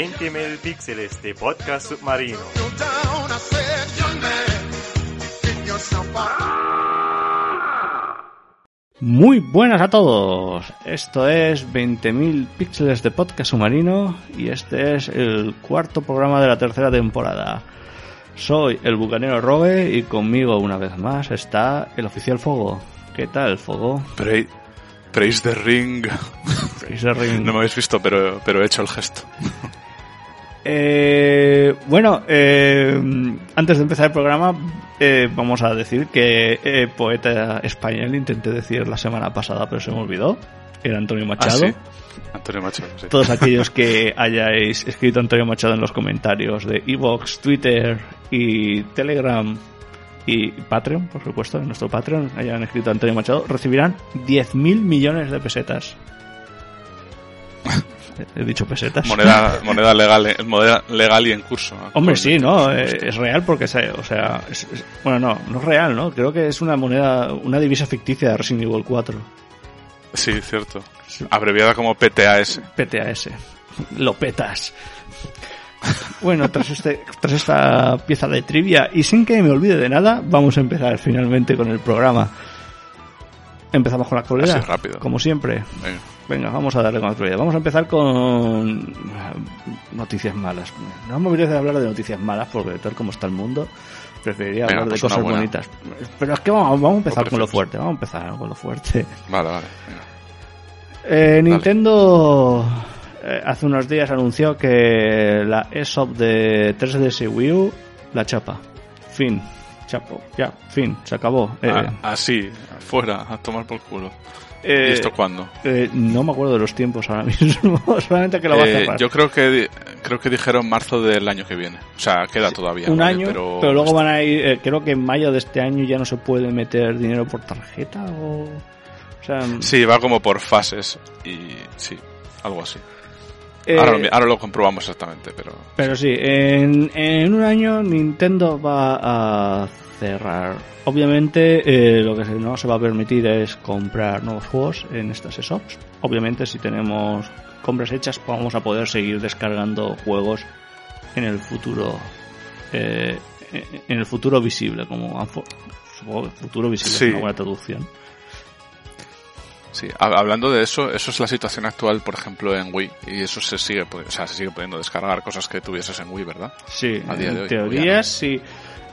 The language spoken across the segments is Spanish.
20.000 píxeles de podcast submarino. Muy buenas a todos. Esto es 20.000 píxeles de podcast submarino y este es el cuarto programa de la tercera temporada. Soy el bucanero Robe y conmigo una vez más está el oficial Fogo. ¿Qué tal, Fogo? Pra- Praise the Ring. Praise the ring. No me habéis visto, pero, pero he hecho el gesto. Eh, bueno, eh, antes de empezar el programa, eh, vamos a decir que eh, poeta español intenté decir la semana pasada, pero se me olvidó. Era Antonio Machado. Ah, sí. Antonio Machado, sí. Todos aquellos que hayáis escrito Antonio Machado en los comentarios de Evox, Twitter y Telegram y Patreon, por supuesto, en nuestro Patreon, hayan escrito Antonio Machado, recibirán 10.000 millones de pesetas. He dicho pesetas. Moneda, moneda legal, eh, moneda legal y en curso. Hombre, sí, ¿no? Eh, Es real porque, o sea, es- es- bueno, no, no es real, ¿no? Creo que es una moneda, una divisa ficticia de Resident Evil 4. Sí, cierto. Abreviada como PTAS. PTAS. Lo petas. Bueno, tras, este, tras esta pieza de trivia y sin que me olvide de nada, vamos a empezar finalmente con el programa. Empezamos con la actualidad. Así rápido. Como siempre. Venga. Venga, vamos a darle con la actualidad. Vamos a empezar con noticias malas. No me apetece hablar de noticias malas porque tal como está el mundo, preferiría Venga, hablar de pues cosas buena. bonitas. Pero es que vamos, vamos a empezar con lo fuerte. Vamos a empezar con lo fuerte. Vale, vale. Eh, Nintendo eh, hace unos días anunció que la eShop de 3DS y Wii U la chapa. Fin. Chapo. Ya, fin. Se acabó. Eh, Ah, así, fuera, a tomar por culo. Eh, ¿Y esto cuándo? eh, no me acuerdo de los tiempos ahora mismo. Solamente que lo va a Eh, cerrar. yo creo que creo que dijeron marzo del año que viene. O sea, queda todavía. un ¿vale? año, pero, pero, luego van a ir, eh, creo que en mayo de este año ya no se puede meter dinero por tarjeta o... O sea, Sí, va como por fases y sí, algo así. eh, ahora, lo, ahora lo comprobamos exactamente, pero pero sí, en, en un año Nintendo va a cerrar. Obviamente eh, lo que no se va a permitir es comprar nuevos juegos en estas shops. Obviamente si tenemos compras hechas vamos a poder seguir descargando juegos en el futuro eh, en el futuro visible como supongo que futuro visible Sí. es una buena traducción sí. Ha- Hablando de eso, eso es la situación actual, por ejemplo, en Wii y eso se sigue, o sea, se sigue pudiendo descargar cosas que tuvieses en Wii, ¿verdad? Sí, A día en de hoy, teoría no. sí.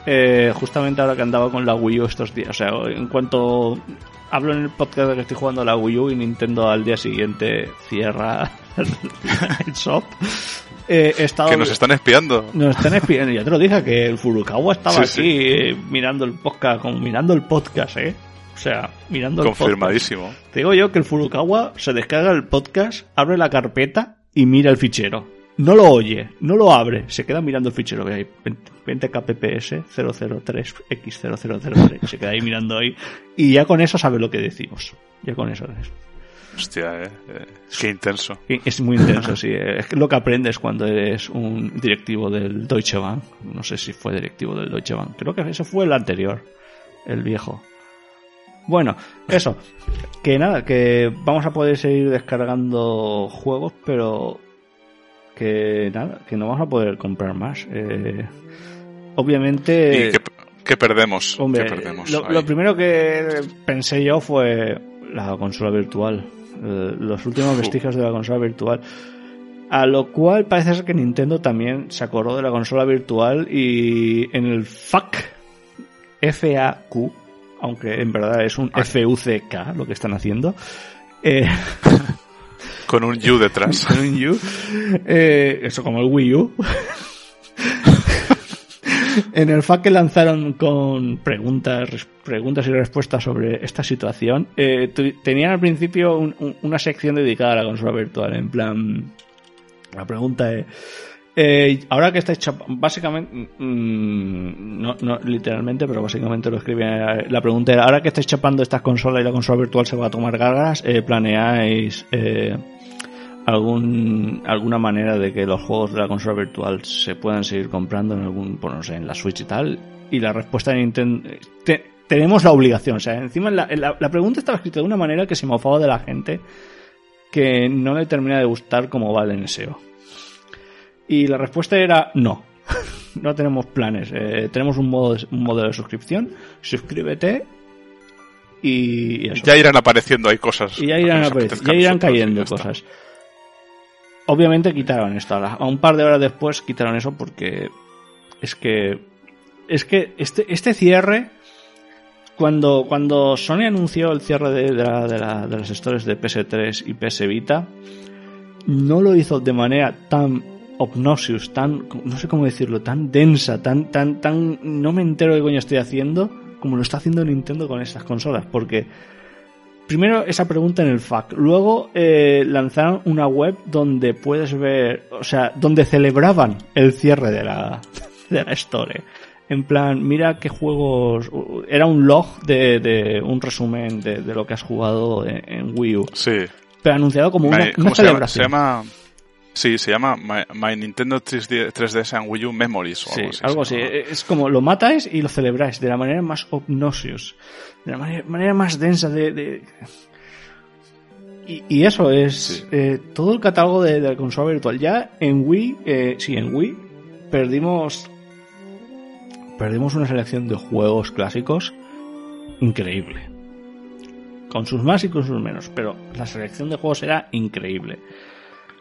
Eh, justamente ahora que andaba con la Wii U estos días. O sea, en cuanto hablo en el podcast de que estoy jugando a la Wii U y Nintendo al día siguiente cierra el shop, eh, he estado... Que nos están espiando. Nos están espiando. Ya te lo dije que el Furukawa estaba Sí, aquí eh, mirando el podcast, como mirando el podcast, ¿eh? O sea, mirando el podcast. Confirmadísimo. Te digo yo que el Furukawa se descarga el podcast, abre la carpeta y mira el fichero. No lo oye, no lo abre, se queda mirando el fichero. Ve ahí, 20 kpps 003x0003. Se queda ahí mirando ahí. Y ya con eso sabe lo que decimos. Ya con eso es. Hostia, eh, eh, qué intenso. Es muy intenso, sí. Es lo que aprendes cuando eres un directivo del Deutsche Bank. No sé si fue directivo del Deutsche Bank. Creo que ese fue el anterior, el viejo. Bueno, eso. Que nada, que vamos a poder seguir descargando juegos, pero que nada, que no vamos a poder comprar más. Eh, obviamente... ¿Y qué, qué perdemos? Hombre, ¿Qué perdemos lo, primero que pensé yo fue la consola virtual. eh, los últimos Uf. vestigios de la consola virtual. A lo cual parece ser que Nintendo también se acordó de la consola virtual y en el FAQ, FAQ, aunque en verdad es un. FUCK lo que están haciendo, eh, Con un U detrás. con un U. Eh, eso como el Wii U. en el FAQ que lanzaron con preguntas, preguntas y respuestas sobre esta situación, eh, tenían al principio un- un- una sección dedicada a la consola virtual. En plan, la pregunta es. eh, ahora que estáis chap- básicamente, mm, no, no literalmente, pero básicamente lo escribía. La pregunta era: ahora que estáis chapando estas consolas y la consola virtual se va a tomar cargas, eh, ¿planeáis eh, algún alguna manera de que los juegos de la consola virtual se puedan seguir comprando en algún, pues no sé, en la Switch y tal? Y la respuesta de Nintendo te- tenemos la obligación, o sea, encima la, la- la pregunta estaba escrita de una manera que se mofaba de la gente que no le termina de gustar cómo va el NSEO. Y la respuesta era no. no tenemos planes. Eh, tenemos un, modo de, un modelo de suscripción. Suscríbete y, ya irán apareciendo ahí cosas. Y ya irán, ya irán cayendo cosas. Obviamente quitaron esto. A un par de horas después quitaron eso porque es que es que este, este cierre cuando, cuando Sony anunció el cierre de, de, de, las stores de PS3 y PS Vita, no lo hizo de manera tan obnoxious, tan, no sé cómo decirlo, tan densa, tan, tan, tan, no me entero de qué coño estoy haciendo, como lo está haciendo Nintendo con estas consolas, porque primero esa pregunta en el FAQ, luego eh, lanzaron una web donde puedes ver, o sea, donde celebraban el cierre de la, de la store. En plan, mira qué juegos. Era un log de, un resumen de, lo que has jugado en, Wii U. Sí. Pero anunciado como una, celebración. Se llama, Sí, se llama My, Nintendo 3D, s and Wii U Memories. O sí, algo así. Es como lo matáis y lo celebráis de la manera más obnoxious, de la manera, más densa de... Y, eso es eh, todo el catálogo de, la consola virtual. Ya en Wii, eh, sí, en Wii perdimos perdimos una selección de juegos clásicos increíble. Con sus más y con sus menos, pero la selección de juegos era increíble.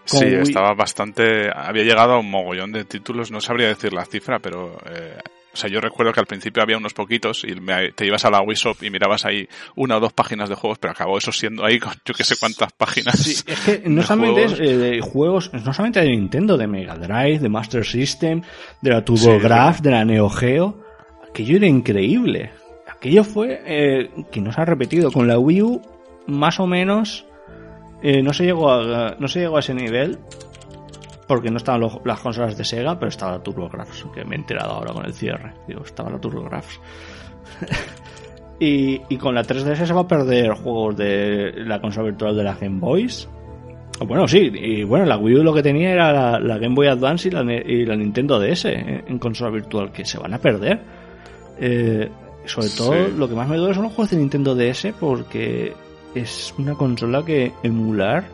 Sí, estaba bastante. Había llegado a un mogollón de títulos, no sabría decir la cifra, pero eh, o sea, yo recuerdo que al principio había unos poquitos y te ibas a la Wii Shop y mirabas ahí una o dos páginas de juegos, pero acabó eso siendo ahí con yo que sé cuántas páginas. Sí, es que no solamente es eh, de juegos, no solamente de Nintendo, de Mega Drive, de Master System, de la TurboGrafx, de la Neo Geo. Aquello era increíble. Aquello fue eh, que no se ha repetido con la Wii U, más o menos. Eh, no se llegó a, no se llegó a ese nivel, porque no estaban las consolas de Sega, pero estaba la TurboGrafx, que me he enterado ahora con el cierre. Digo, estaba la TurboGrafx. y, y con la 3DS se va a perder juegos de la consola virtual de la Game Boys. Bueno, sí, y bueno, la Wii U lo que tenía era la, Game Boy Advance y la, y la Nintendo DS en, consola virtual, que se van a perder. Eh, sobre todo, lo que más me duele son los juegos de Nintendo DS, porque es una consola que emular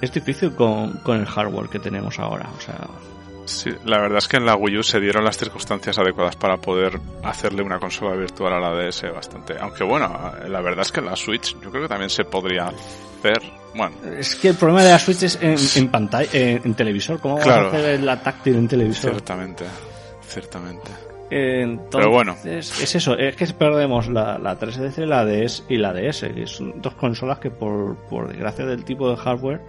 es difícil con, con, el hardware que tenemos ahora. O sea. Sí, la verdad es que en la Wii U se dieron las circunstancias adecuadas para poder hacerle una consola virtual a la DS bastante. Aunque bueno, la verdad es que en la Switch yo creo que también se podría hacer. Bueno. Es que el problema de la Switch es en, pantalla, en, televisor. ¿Cómo claro, a hacer la táctil en televisor? Ciertamente, ciertamente. Entonces, Pero bueno. Es eso, es que perdemos la, la 3DS, la DS y la DS, que son dos consolas que por, por desgracia del tipo de hardware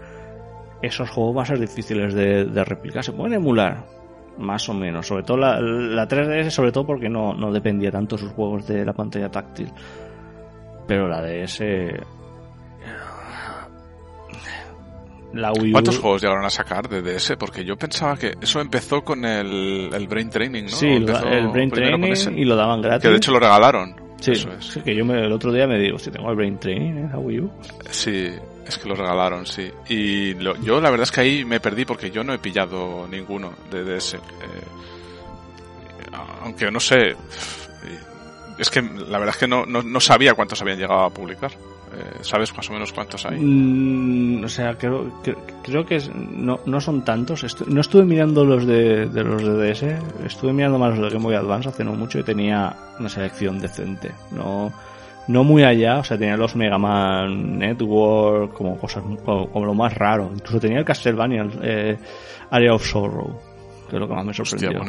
esos juegos van a ser difíciles de, replicar. Se pueden emular, más o menos. Sobre todo la, 3DS, sobre todo porque no, no dependía tanto sus juegos de la pantalla táctil. Pero la DS. La Wii U... ¿Cuántos juegos llegaron a sacar de DS? Porque yo pensaba que eso empezó con el, el Brain Training, ¿no? Sí, el Brain Training y lo daban gratis. Que de hecho lo regalaron. Sí, sí que yo me, el otro día me digo, si tengo el Brain Training en la Wii U. Sí, es que lo regalaron, sí. Y yo la verdad es que ahí me perdí porque yo no he pillado ninguno de, ese. Eh, aunque no sé. Es que la verdad es que no, no, sabía cuántos habían llegado a publicar. Eh, ¿Sabes más o menos cuántos hay? Mm, o sea, creo, creo que no, no son tantos. no estuve mirando los de, de los de DS. Estuve mirando más los de Game Boy Advance hace no mucho y tenía una selección decente. No no muy allá, o sea, tenía los Mega Man Network, como cosas como, lo más raro. Incluso tenía el Castlevania, eh, Area of Sorrow, que es lo que más me sorprendió.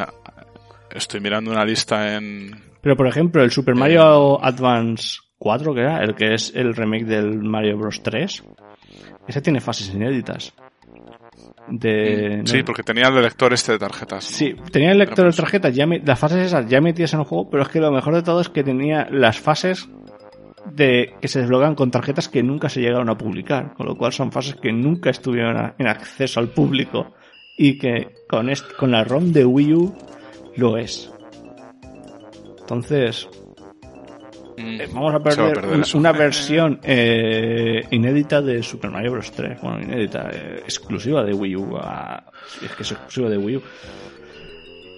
estoy mirando una lista en... Pero por ejemplo, el Super Mario Advance 4, que era, el que es el remake del Mario Bros 3, ese tiene fases inéditas. De, mm, sí, porque tenía el lector este de tarjetas. Sí, tenía el lector de tarjetas, ya las fases esas ya metidas en el juego, pero es que lo mejor de todo es que tenía las fases de que se desbloquean con tarjetas que nunca se llegaron a publicar, con lo cual son fases que nunca estuvieron en acceso al público y que con, con la ROM de Wii U lo es. Entonces, mm, eh, vamos a perder, una, versión eh, inédita de Super Mario Bros. 3, bueno, inédita, eh, exclusiva de Wii U, es que es exclusiva de Wii U.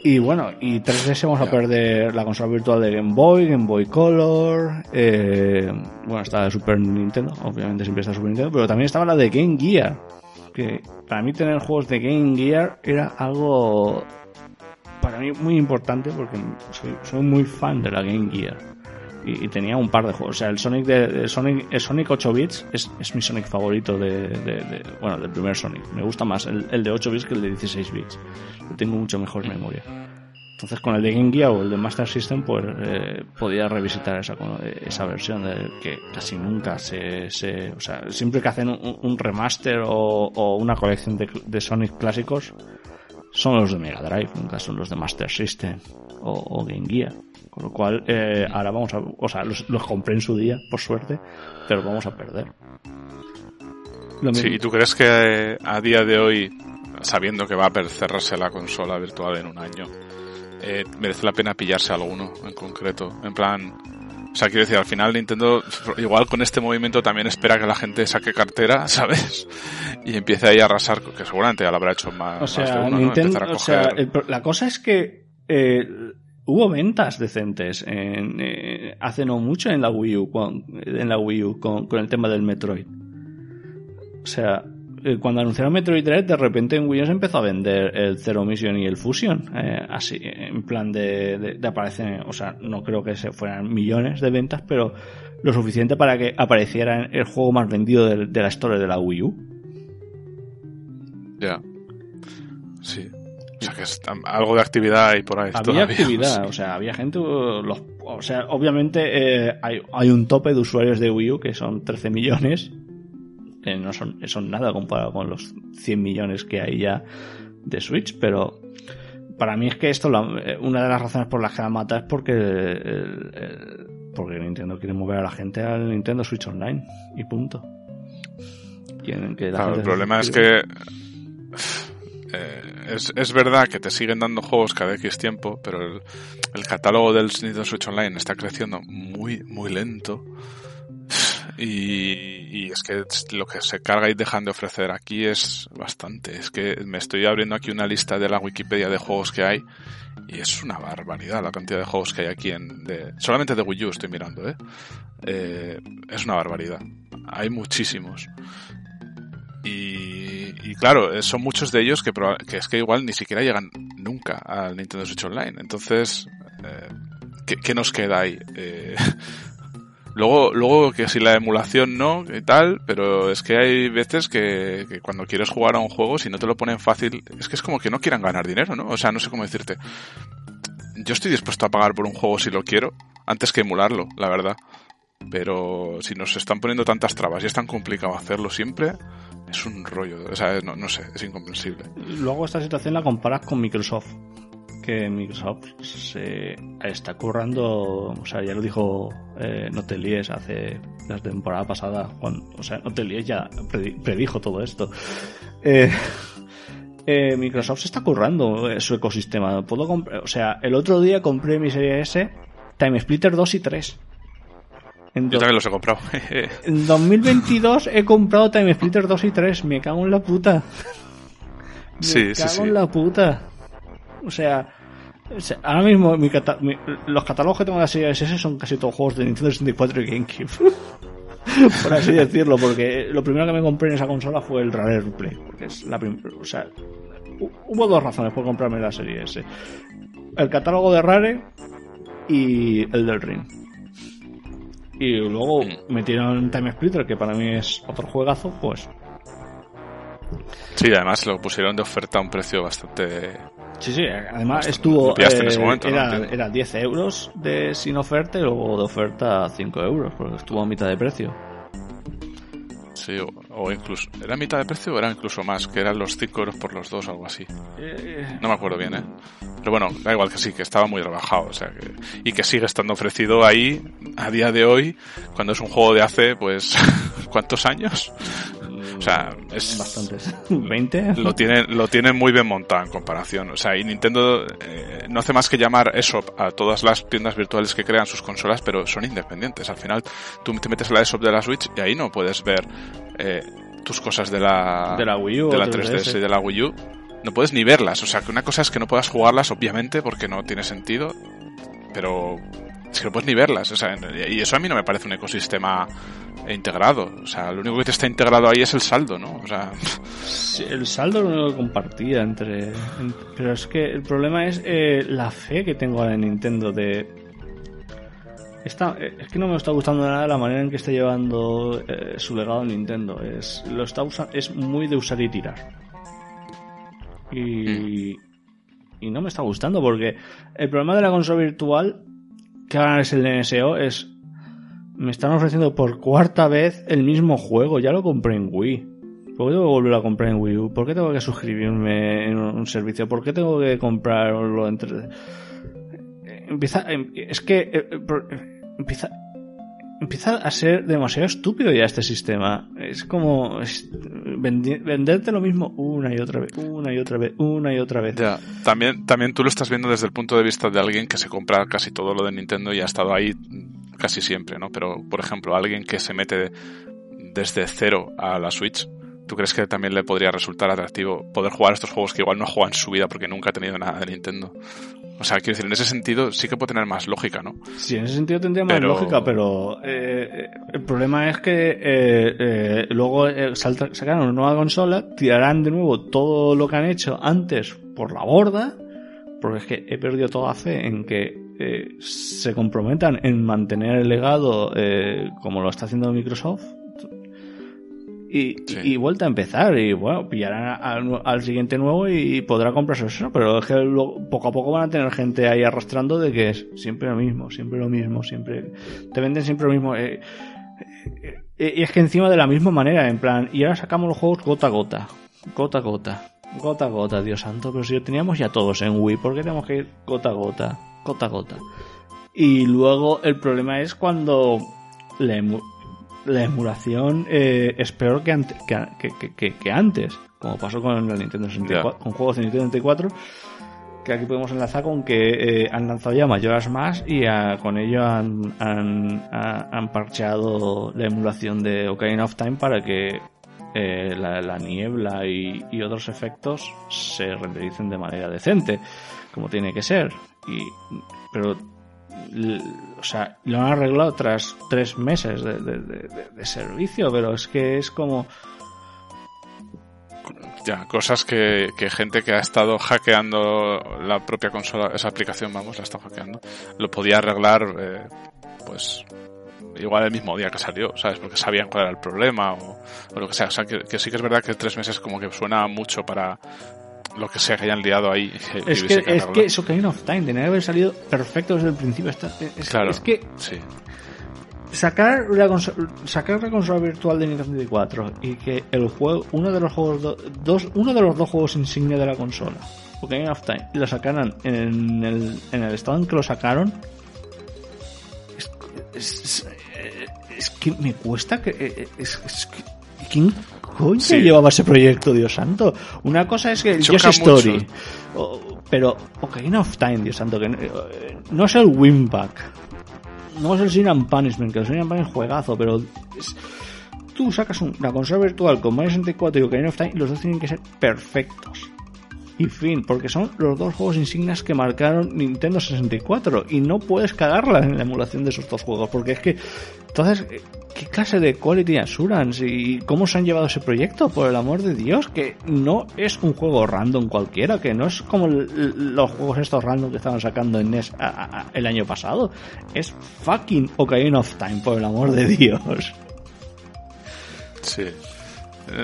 Y bueno, y 3DS vamos a perder la consola virtual de Game Boy, Game Boy Color, eh, bueno, estaba de Super Nintendo, obviamente siempre está Super Nintendo, pero también estaba la de Game Gear, que para mí tener juegos de Game Gear era algo para mí muy importante porque soy, soy muy fan de la Game Gear. Y, tenía un par de juegos. O sea, el Sonic de, Sonic, el Sonic 8 bits es, es mi Sonic favorito de, bueno, del primer Sonic. Me gusta más el, el, de 8 bits que el de 16 bits. tengo mucho mejor memoria. Entonces con el de Game Gear o el de Master System pues eh, podía revisitar esa, esa versión de que casi nunca se, se o sea, siempre que hacen un, un remaster o, una colección de, de Sonic clásicos son los de Mega Drive, nunca son los de Master System o Game Gear. Con lo cual, eh, ahora vamos a. O sea, los, los, compré en su día, por suerte, pero vamos a perder. Sí, ¿y tú crees que eh, a día de hoy, sabiendo que va a cerrarse la consola virtual en un año, eh, merece la pena pillarse alguno en concreto? En plan. O sea, quiero decir, al final Nintendo, igual con este movimiento también espera que la gente saque cartera, ¿sabes? Y empiece ahí a arrasar, que seguramente ya lo habrá hecho más, o sea, más de uno, Nintendo, ¿no? o sea el, la cosa es que eh, hubo ventas decentes en, eh, hace no mucho en la Wii U, con, en la Wii U con, el tema del Metroid. O sea, eh, cuando anunciaron Metroid Dread, de repente en Wii U se empezó a vender el Zero Mission y el Fusion, eh, así, en plan de, de, aparecer, o sea, no creo que se fueran millones de ventas, pero lo suficiente para que apareciera el juego más vendido de, la historia de la Wii U. Ya. Sí. O sea, que es algo de actividad ahí por ahí. Había todavía. actividad, o sea, había gente. Los, o sea, obviamente eh, hay, hay, un tope de usuarios de Wii U que son 13 millones. Eh, no son, son nada comparado con los 100 millones que hay ya de Switch, pero para mí es que esto, la, una de las razones por las que la mata es porque, el, el, porque Nintendo quiere mover a la gente al Nintendo Switch Online y punto. Que la claro, el problema es que eh, es, es, verdad que te siguen dando juegos cada X tiempo, pero el, el, catálogo del Nintendo Switch Online está creciendo muy, muy lento. Y, y, es que lo que se carga y dejan de ofrecer aquí es bastante. Es que me estoy abriendo aquí una lista de la Wikipedia de juegos que hay y es una barbaridad la cantidad de juegos que hay aquí en solamente de Wii U estoy mirando, ¿eh? eh es una barbaridad. Hay muchísimos. Y, y, claro, son muchos de ellos que, que, es que igual ni siquiera llegan nunca al Nintendo Switch Online. Entonces, eh, ¿qué, ¿qué, nos queda ahí? Eh, luego, luego que si la emulación no y tal, pero es que hay veces que, que, cuando quieres jugar a un juego, si no te lo ponen fácil, es que es como que no quieran ganar dinero, ¿no? O sea, no sé cómo decirte. Yo estoy dispuesto a pagar por un juego si lo quiero, antes que emularlo, la verdad. Pero si nos están poniendo tantas trabas y es tan complicado hacerlo siempre, es un rollo, o sea, no, no, sé, es incomprensible. Luego esta situación la comparas con Microsoft, que Microsoft se está currando, o sea, ya lo dijo eh, No te líes hace la temporada pasada, o sea, No te líes ya predijo todo esto. Eh, eh, Microsoft se está currando su ecosistema. Puedo o sea, el otro día compré mi serie S, Time Splitter 2 y 3. En Yo también los he comprado. en 2022 he comprado Time Splitter 2 y 3. Me cago en la puta. Me sí, cago sí, sí. en la puta. O sea, ahora mismo mi cata mi, los catálogos que tengo de la serie SS son casi todos juegos de Nintendo 64 y GameCube. por así decirlo, porque lo primero que me compré en esa consola fue el Rare Replay. Porque es la primera. O sea, hubo dos razones por comprarme la serie S: el catálogo de Rare y el del Ring. Y luego metieron Time Splitter, que para mí es otro juegazo, pues. Sí, además lo pusieron de oferta a un precio bastante. Sí, sí, además estuvo. Eh, en ese momento, era, ¿no? era 10 euros de sin oferta y luego de oferta 5 euros, porque estuvo a mitad de precio. Sí, o, o, incluso. ¿Era mitad de precio o era incluso más? Que eran los 5 euros por los dos, algo así. Eh, No me acuerdo bien, ¿eh? Pero bueno, da igual que sí, que estaba muy rebajado. O sea, que, y que sigue estando ofrecido ahí a día de hoy, cuando es un juego de hace, pues, ¿cuántos años? O sea, es. Bastantes. ¿20? Lo tienen, lo tienen muy bien montado en comparación. O sea, y Nintendo eh, no hace más que llamar ESOP a todas las tiendas virtuales que crean sus consolas, pero son independientes. Al final, tú te metes en la ESOP de la Switch y ahí no puedes ver eh, tus cosas de la, de la Wii U de la 3DS. 3DS y de la Wii U no puedes ni verlas. O sea, que una cosa es que no puedas jugarlas, obviamente, porque no tiene sentido, pero es que no puedes ni verlas. O sea, y eso a mí no me parece un ecosistema integrado. O sea, lo único que te está integrado ahí es el saldo, ¿no? O sea... el saldo lo único que compartía entre, Pero es que el problema es eh, la fe que tengo en Nintendo de... Está, eh, es que no me está gustando nada la manera en que está llevando eh, su legado Nintendo. Es, lo está es muy de usar y tirar. Y, mm. y no me está gustando porque el problema de la consola virtual, que ahora es el NSO, es me están ofreciendo por cuarta vez el mismo juego. Ya lo compré en Wii. ¿Por qué tengo que volver a comprar en Wii U? ¿Por qué tengo que suscribirme en un servicio? ¿Por qué tengo que comprarlo entre... Empieza... Em, es que... Eh, eh, empieza... Empieza a ser demasiado estúpido ya este sistema. Es como venderte lo mismo una y otra vez, una y otra vez, una y otra vez. También, también tú lo estás viendo desde el punto de vista de alguien que se compra casi todo lo de Nintendo y ha estado ahí casi siempre, ¿no? Pero, por ejemplo, alguien que se mete desde cero a la Switch, ¿tú crees que también le podría resultar atractivo poder jugar estos juegos que igual no juega en su vida porque nunca ha tenido nada de Nintendo? O sea, quiero decir, en ese sentido sí que puede tener más lógica, ¿no? Sí, en ese sentido tendría más lógica, pero eh, el problema es que eh, eh, luego sacarán una nueva consola, tirarán de nuevo todo lo que han hecho antes por la borda, porque es que he perdido toda fe en que eh, se comprometan en mantener el legado eh, como lo está haciendo Microsoft y, vuelta a empezar y bueno pillarán al, siguiente nuevo y, podrá comprarse eso pero es que poco a poco van a tener gente ahí arrastrando de que es siempre lo mismo siempre lo mismo siempre te venden siempre lo mismo eh, y es que encima de la misma manera en plan y ahora sacamos los juegos gota a gota gota a gota gota a gota Dios santo pero si lo teníamos ya todos en Wii ¿por qué tenemos que ir gota a gota gota a gota. Y luego el problema es cuando la, emulación eh, es peor que, que, antes, como pasó con el Nintendo 64, con juegos de Nintendo 64, que aquí podemos enlazar con que eh, han lanzado ya mayoras más y con ello han, han, parcheado la emulación de Ocarina of Time para que eh, la, niebla y, y, otros efectos se rendericen de manera decente, como tiene que ser. Y pero o sea lo han arreglado tras tres meses de, servicio pero es que es como ya, cosas que, que, gente que ha estado hackeando la propia consola, esa aplicación, vamos, la está hackeando, lo podía arreglar, eh, pues, igual el mismo día que salió, ¿sabes? Porque sabían cuál era el problema o, lo que sea. O sea, que, que, sí que es verdad que tres meses como que suena mucho para, lo que sea que hayan liado ahí. Es que, es que eso que of Time tenía que haber salido perfecto desde el principio. es, claro, es que sí. sacar la consola, sacar la consola virtual de Nintendo 64 y que el juego, uno de los juegos dos, uno de los dos juegos insignia de la consola, Ocarina of Time, la sacaran en el, en el estado en que lo sacaron, es, es, que me cuesta que es, es que ¿quién coño llevaba ese proyecto, Dios santo? Una cosa es que el Just Story, pero Ocarina of Time, Dios santo, que eh, no, es el Winback, no es el Sin and Punishment, que el Sin and Punishment es juegazo, pero tú sacas una consola virtual con Mario 64 y Ocarina of Time y los dos tienen que ser perfectos y fin, porque son los dos juegos insignias que marcaron Nintendo 64 y no puedes cagarla en la emulación de esos dos juegos, porque es que entonces ¿qué clase de quality assurance y cómo se han llevado ese proyecto? Por el amor de Dios, que no es un juego random cualquiera, que no es como los juegos estos random que estaban sacando en NES el año pasado. Es fucking Ocarina of Time, por el amor de Dios. Sí.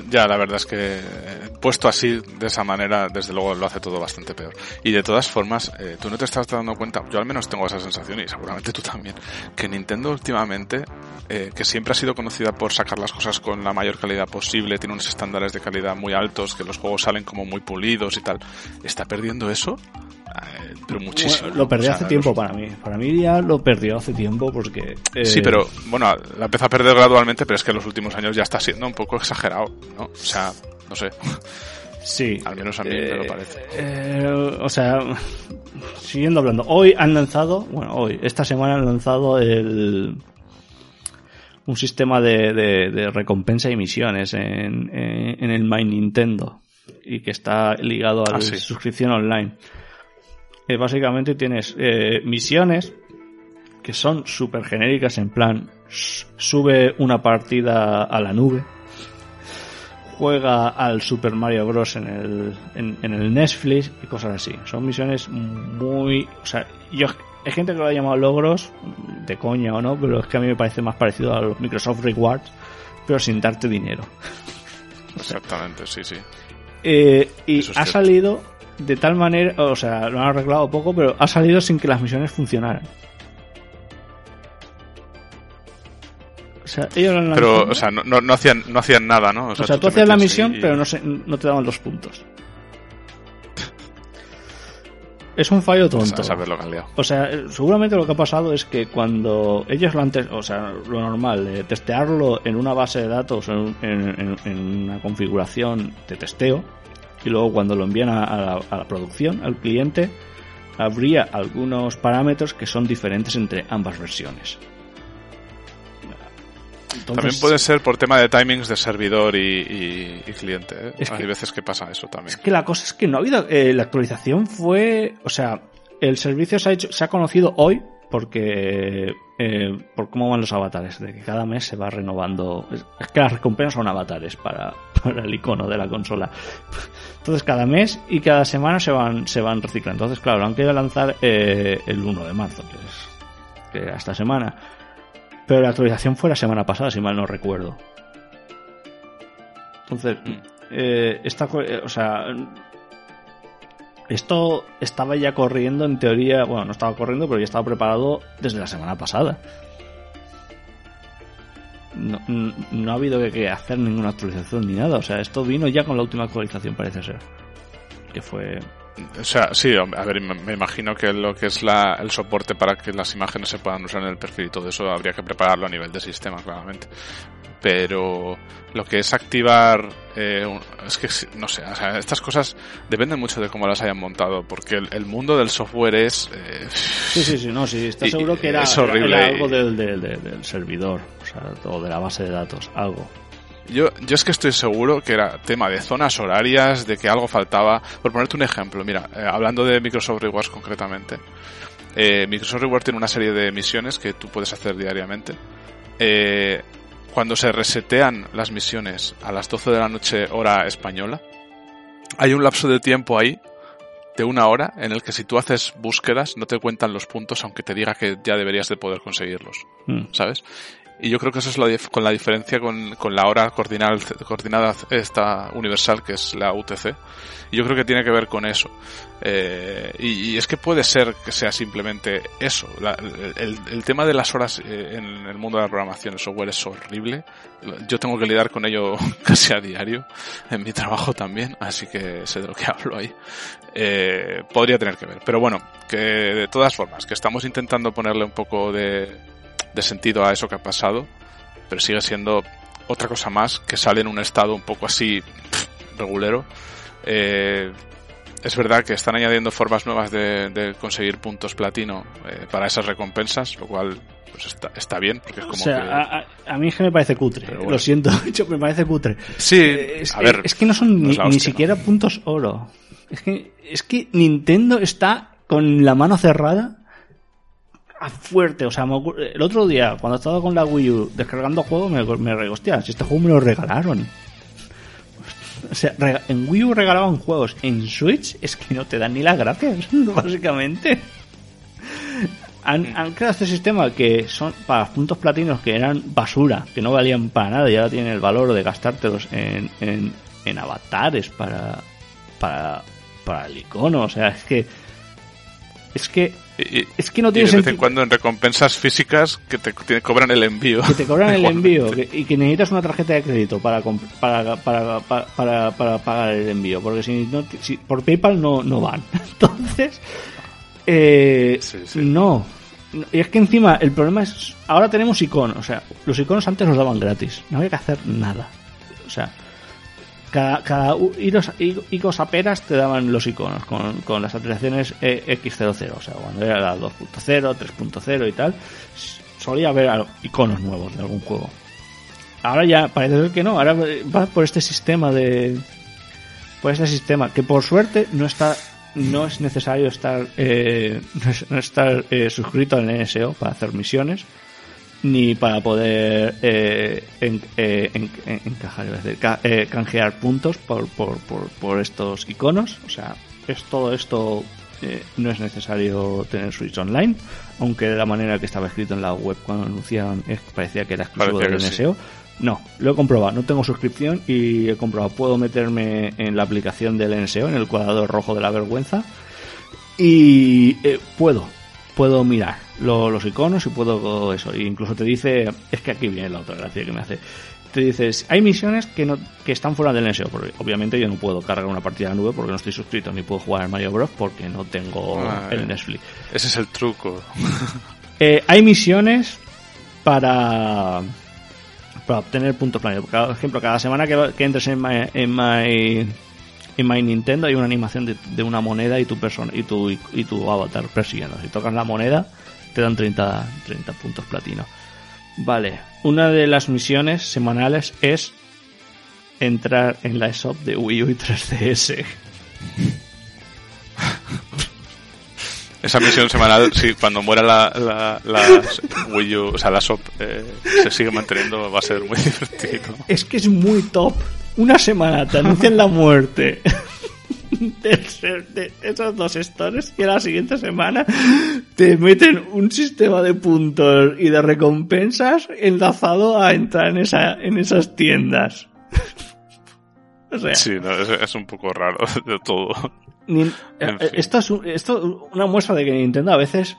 Ya, la verdad es que eh, puesto así, de esa manera, desde luego lo hace todo bastante peor. Y de todas formas, eh, tú no te estás dando cuenta, yo al menos tengo esa sensación y seguramente tú también, que Nintendo últimamente, eh, que siempre ha sido conocida por sacar las cosas con la mayor calidad posible, tiene unos estándares de calidad muy altos, que los juegos salen como muy pulidos y tal, ¿está perdiendo eso? Pero muchísimo. lo perdió hace tiempo para mí. Para mí ya lo perdió hace tiempo porque... Sí, pero bueno, la empezó a perder gradualmente, pero es que en los últimos años ya está siendo un poco exagerado, ¿no? O sea, no sé. Sí. Al menos a mí me lo eh, parece. Eh, o sea, siguiendo hablando. Hoy han lanzado, bueno, hoy, esta semana han lanzado el un sistema de, de, recompensa y misiones en, en, el My Nintendo. y que está ligado a la Ah, sí. suscripción online. Eh, básicamente tienes eh, misiones que son súper genéricas en plan sube una partida a la nube juega al Super Mario Bros. en el, en, en el Netflix y cosas así. Son misiones muy... O sea, yo, hay gente que lo ha llamado logros, de coña o no, pero es que a mí me parece más parecido a los Microsoft Rewards, pero sin darte dinero. Exactamente, sí, sí. Eh, y es ha cierto. salido de tal manera, o sea, lo han arreglado poco, pero ha salido sin que las misiones funcionaran. O sea, ellos lo han Pero, lanzado, o sea, no, no, no hacían, no hacían nada, ¿no? o sea, tú tú hacías la misión, y- pero no, se, no te daban los puntos. Es un fallo tonto. Han liado. O sea, eh, seguramente lo que ha pasado es que cuando ellos lo han o sea, lo normal, de testearlo en una base de datos, en, en- en- en una configuración de testeo, y luego cuando lo envían a, a la, a la producción, al cliente, habría algunos parámetros que son diferentes entre ambas versiones. Entonces, También puede ser por tema de timings de servidor y, y- y cliente. ¿eh? Es Hay veces que pasa eso también. Es que la cosa es que no ha habido. eh, la actualización fue. O sea, el servicio se ha, hecho, se ha conocido hoy porque. Eh, por cómo van los avatares, de que cada mes se va renovando. Es, que las recompensas son avatares para, para el icono de la consola. Entonces, cada mes y cada semana se van, se van reciclando. Entonces, claro, lo han querido lanzar eh, el 1 de marzo, que es que era esta semana. Pero la actualización fue la semana pasada, si mal no recuerdo. Entonces, eh, esta, eh, o sea, esto estaba ya corriendo en teoría, bueno, no estaba corriendo, pero ya estaba preparado desde la semana pasada. No, no ha habido que hacer ninguna actualización ni nada, o sea, esto vino ya con la última actualización, parece ser. Que fue. O sea, sí, a ver, me imagino que lo que es la, el soporte para que las imágenes se puedan usar en el perfil y todo eso habría que prepararlo a nivel de sistema, claramente. Pero lo que es activar, eh, es que no sé, o sea, estas cosas dependen mucho de cómo las hayan montado, porque el, el mundo del software es... eh, Sí, sí, sí, no, sí, está seguro que era, es horrible era algo del, del- del- del servidor, o sea, o de la base de datos, algo. Yo, yo es que estoy seguro que era tema de zonas horarias, de que algo faltaba. Por ponerte un ejemplo, mira, eh, hablando de Microsoft Rewards concretamente, eh, Microsoft Rewards tiene una serie de misiones que tú puedes hacer diariamente. Eh, cuando se resetean las misiones a las 12 de la noche hora española, hay un lapso de tiempo ahí de una hora en el que si tú haces búsquedas no te cuentan los puntos aunque te diga que ya deberías de poder conseguirlos. Mm. ¿sabes? Y yo creo que eso es la con la diferencia con, con la hora coordinada, coordinada esta universal que es la UTC. Y yo creo que tiene que ver con eso. Eh, y, es que puede ser que sea simplemente eso. El tema de las horas eh, en el mundo de la programación, el software es horrible. Yo tengo que lidiar con ello casi a diario, en mi trabajo también, así que sé de lo que hablo ahí. Eh, podría tener que ver. Pero bueno, que de todas formas, que estamos intentando ponerle un poco de, de sentido a eso que ha pasado, pero sigue siendo otra cosa más que sale en un estado un poco así pff, regulero. Eh, es verdad que están añadiendo formas nuevas de, de conseguir puntos platino eh, para esas recompensas, lo cual pues está, está bien, porque es O como sea, que... a, a- mí es que me parece cutre, bueno. lo siento, yo me parece cutre. Sí, Eh, es, a ver, es que no son ni, siquiera puntos oro. Es que, es que Nintendo está con la mano cerrada a fuerte. O sea, me ocurre- el otro día, cuando estaba con la Wii U descargando juegos, me, me hostia, si este juego me lo regalaron. O sea, rega- en Wii U regalaban juegos. En Switch es que no te dan ni las gracias, básicamente. Han, han creado este sistema que son para puntos platinos que eran basura, que no valían para nada y ahora tienen el valor de gastártelos en, en, en avatares para, para, para el icono. O sea, es que. Es que. y, y- Es que no y tiene de vez en cuando en recompensas físicas que te, te cobran el envío. Que te cobran el envío que- y que necesitas una tarjeta de crédito para, para, para, para, para, para pagar el envío. Porque si no, si, por PayPal no, no van. Entonces, eh, Sí, sí. no. Y es que encima el problema es, ahora tenemos iconos. O sea, los iconos antes los daban gratis. No había que hacer nada. O sea, cada, cada icos apenas te daban los iconos con, con las actualizaciones eh, X00. O sea, cuando era la 2.0, 3.0 y tal, solía haber iconos nuevos de algún juego. Ahora ya parece ser que no. Ahora va por este sistema de. Pues ese sistema, que por suerte no está no es necesario estar eh, no, estar eh, suscrito al NSO para hacer misiones ni para poder eh, encajar canjear puntos por, por, por, por, estos iconos. O sea es todo esto no es necesario tener Switch Online aunque de la manera que estaba escrito en la web cuando anunciaron parecía que era exclusivo del NSO no, lo he comprobado, no tengo suscripción y he comprobado, puedo meterme en la aplicación del NSO, en el cuadrador rojo de la vergüenza, y eh, puedo, puedo mirar los iconos y puedo eso. E incluso te dice, es que aquí viene la otra gracia que me hace. Te dices, hay misiones que no que están fuera del NSO, porque obviamente yo no puedo cargar una partida de nube porque no estoy suscrito, ni puedo jugar a Mario Bros porque no tengo ah, el Netflix. Ese es el truco. Eh, hay misiones para para obtener puntos planeados. Por ejemplo, cada semana que, entres en My, en my, en my Nintendo hay una animación de, una moneda y tu persona y tu y, tu avatar persiguiendo. Si tocas la moneda te dan 30, 30 puntos platino. Vale, una de las misiones semanales es entrar en la shop de Wii U y 3DS. Esa misión semanal, sí, cuando muera la, Wii U, o sea, la SOP, eh, se sigue manteniendo, va a ser muy divertido. Es que es muy top. Una semana te anuncian la muerte de, esos dos stores y a la siguiente semana te meten un sistema de puntos y de recompensas enlazado a entrar en, esa, en esas tiendas. sí, es, un poco raro de todo. Eh, esto es esto una muestra de que Nintendo a veces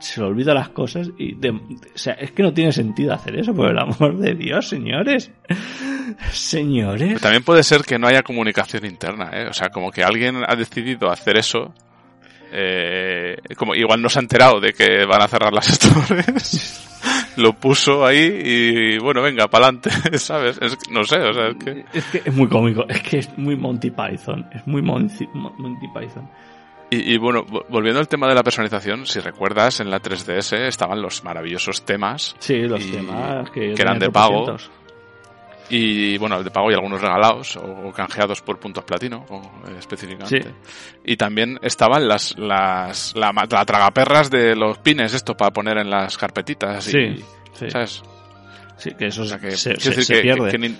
se le olvida las cosas y o sea, es que no tiene sentido hacer eso, por el amor de Dios, señores. Señores. también puede ser que no haya comunicación interna, ¿eh? O sea, como que alguien ha decidido hacer eso. Eh, como igual no se ha enterado de que van a cerrar las stores. lo puso ahí y bueno, venga, para adelante, ¿sabes? no sé, o sea, es que... Es que es muy cómico, es que es muy Monty Python, es muy Monty, Python. Y, bueno, volviendo al tema de la personalización, si recuerdas, en la 3DS estaban los maravillosos temas. Sí, los temas que, eran de pago. Y bueno, el de pago y algunos regalados o canjeados por puntos platino, eh, específicamente. Y también estaban las, las, la, tragaperras de los pines, esto para poner en las carpetitas. Sí, y, sí. ¿Sabes? Sí, que eso se, pierde.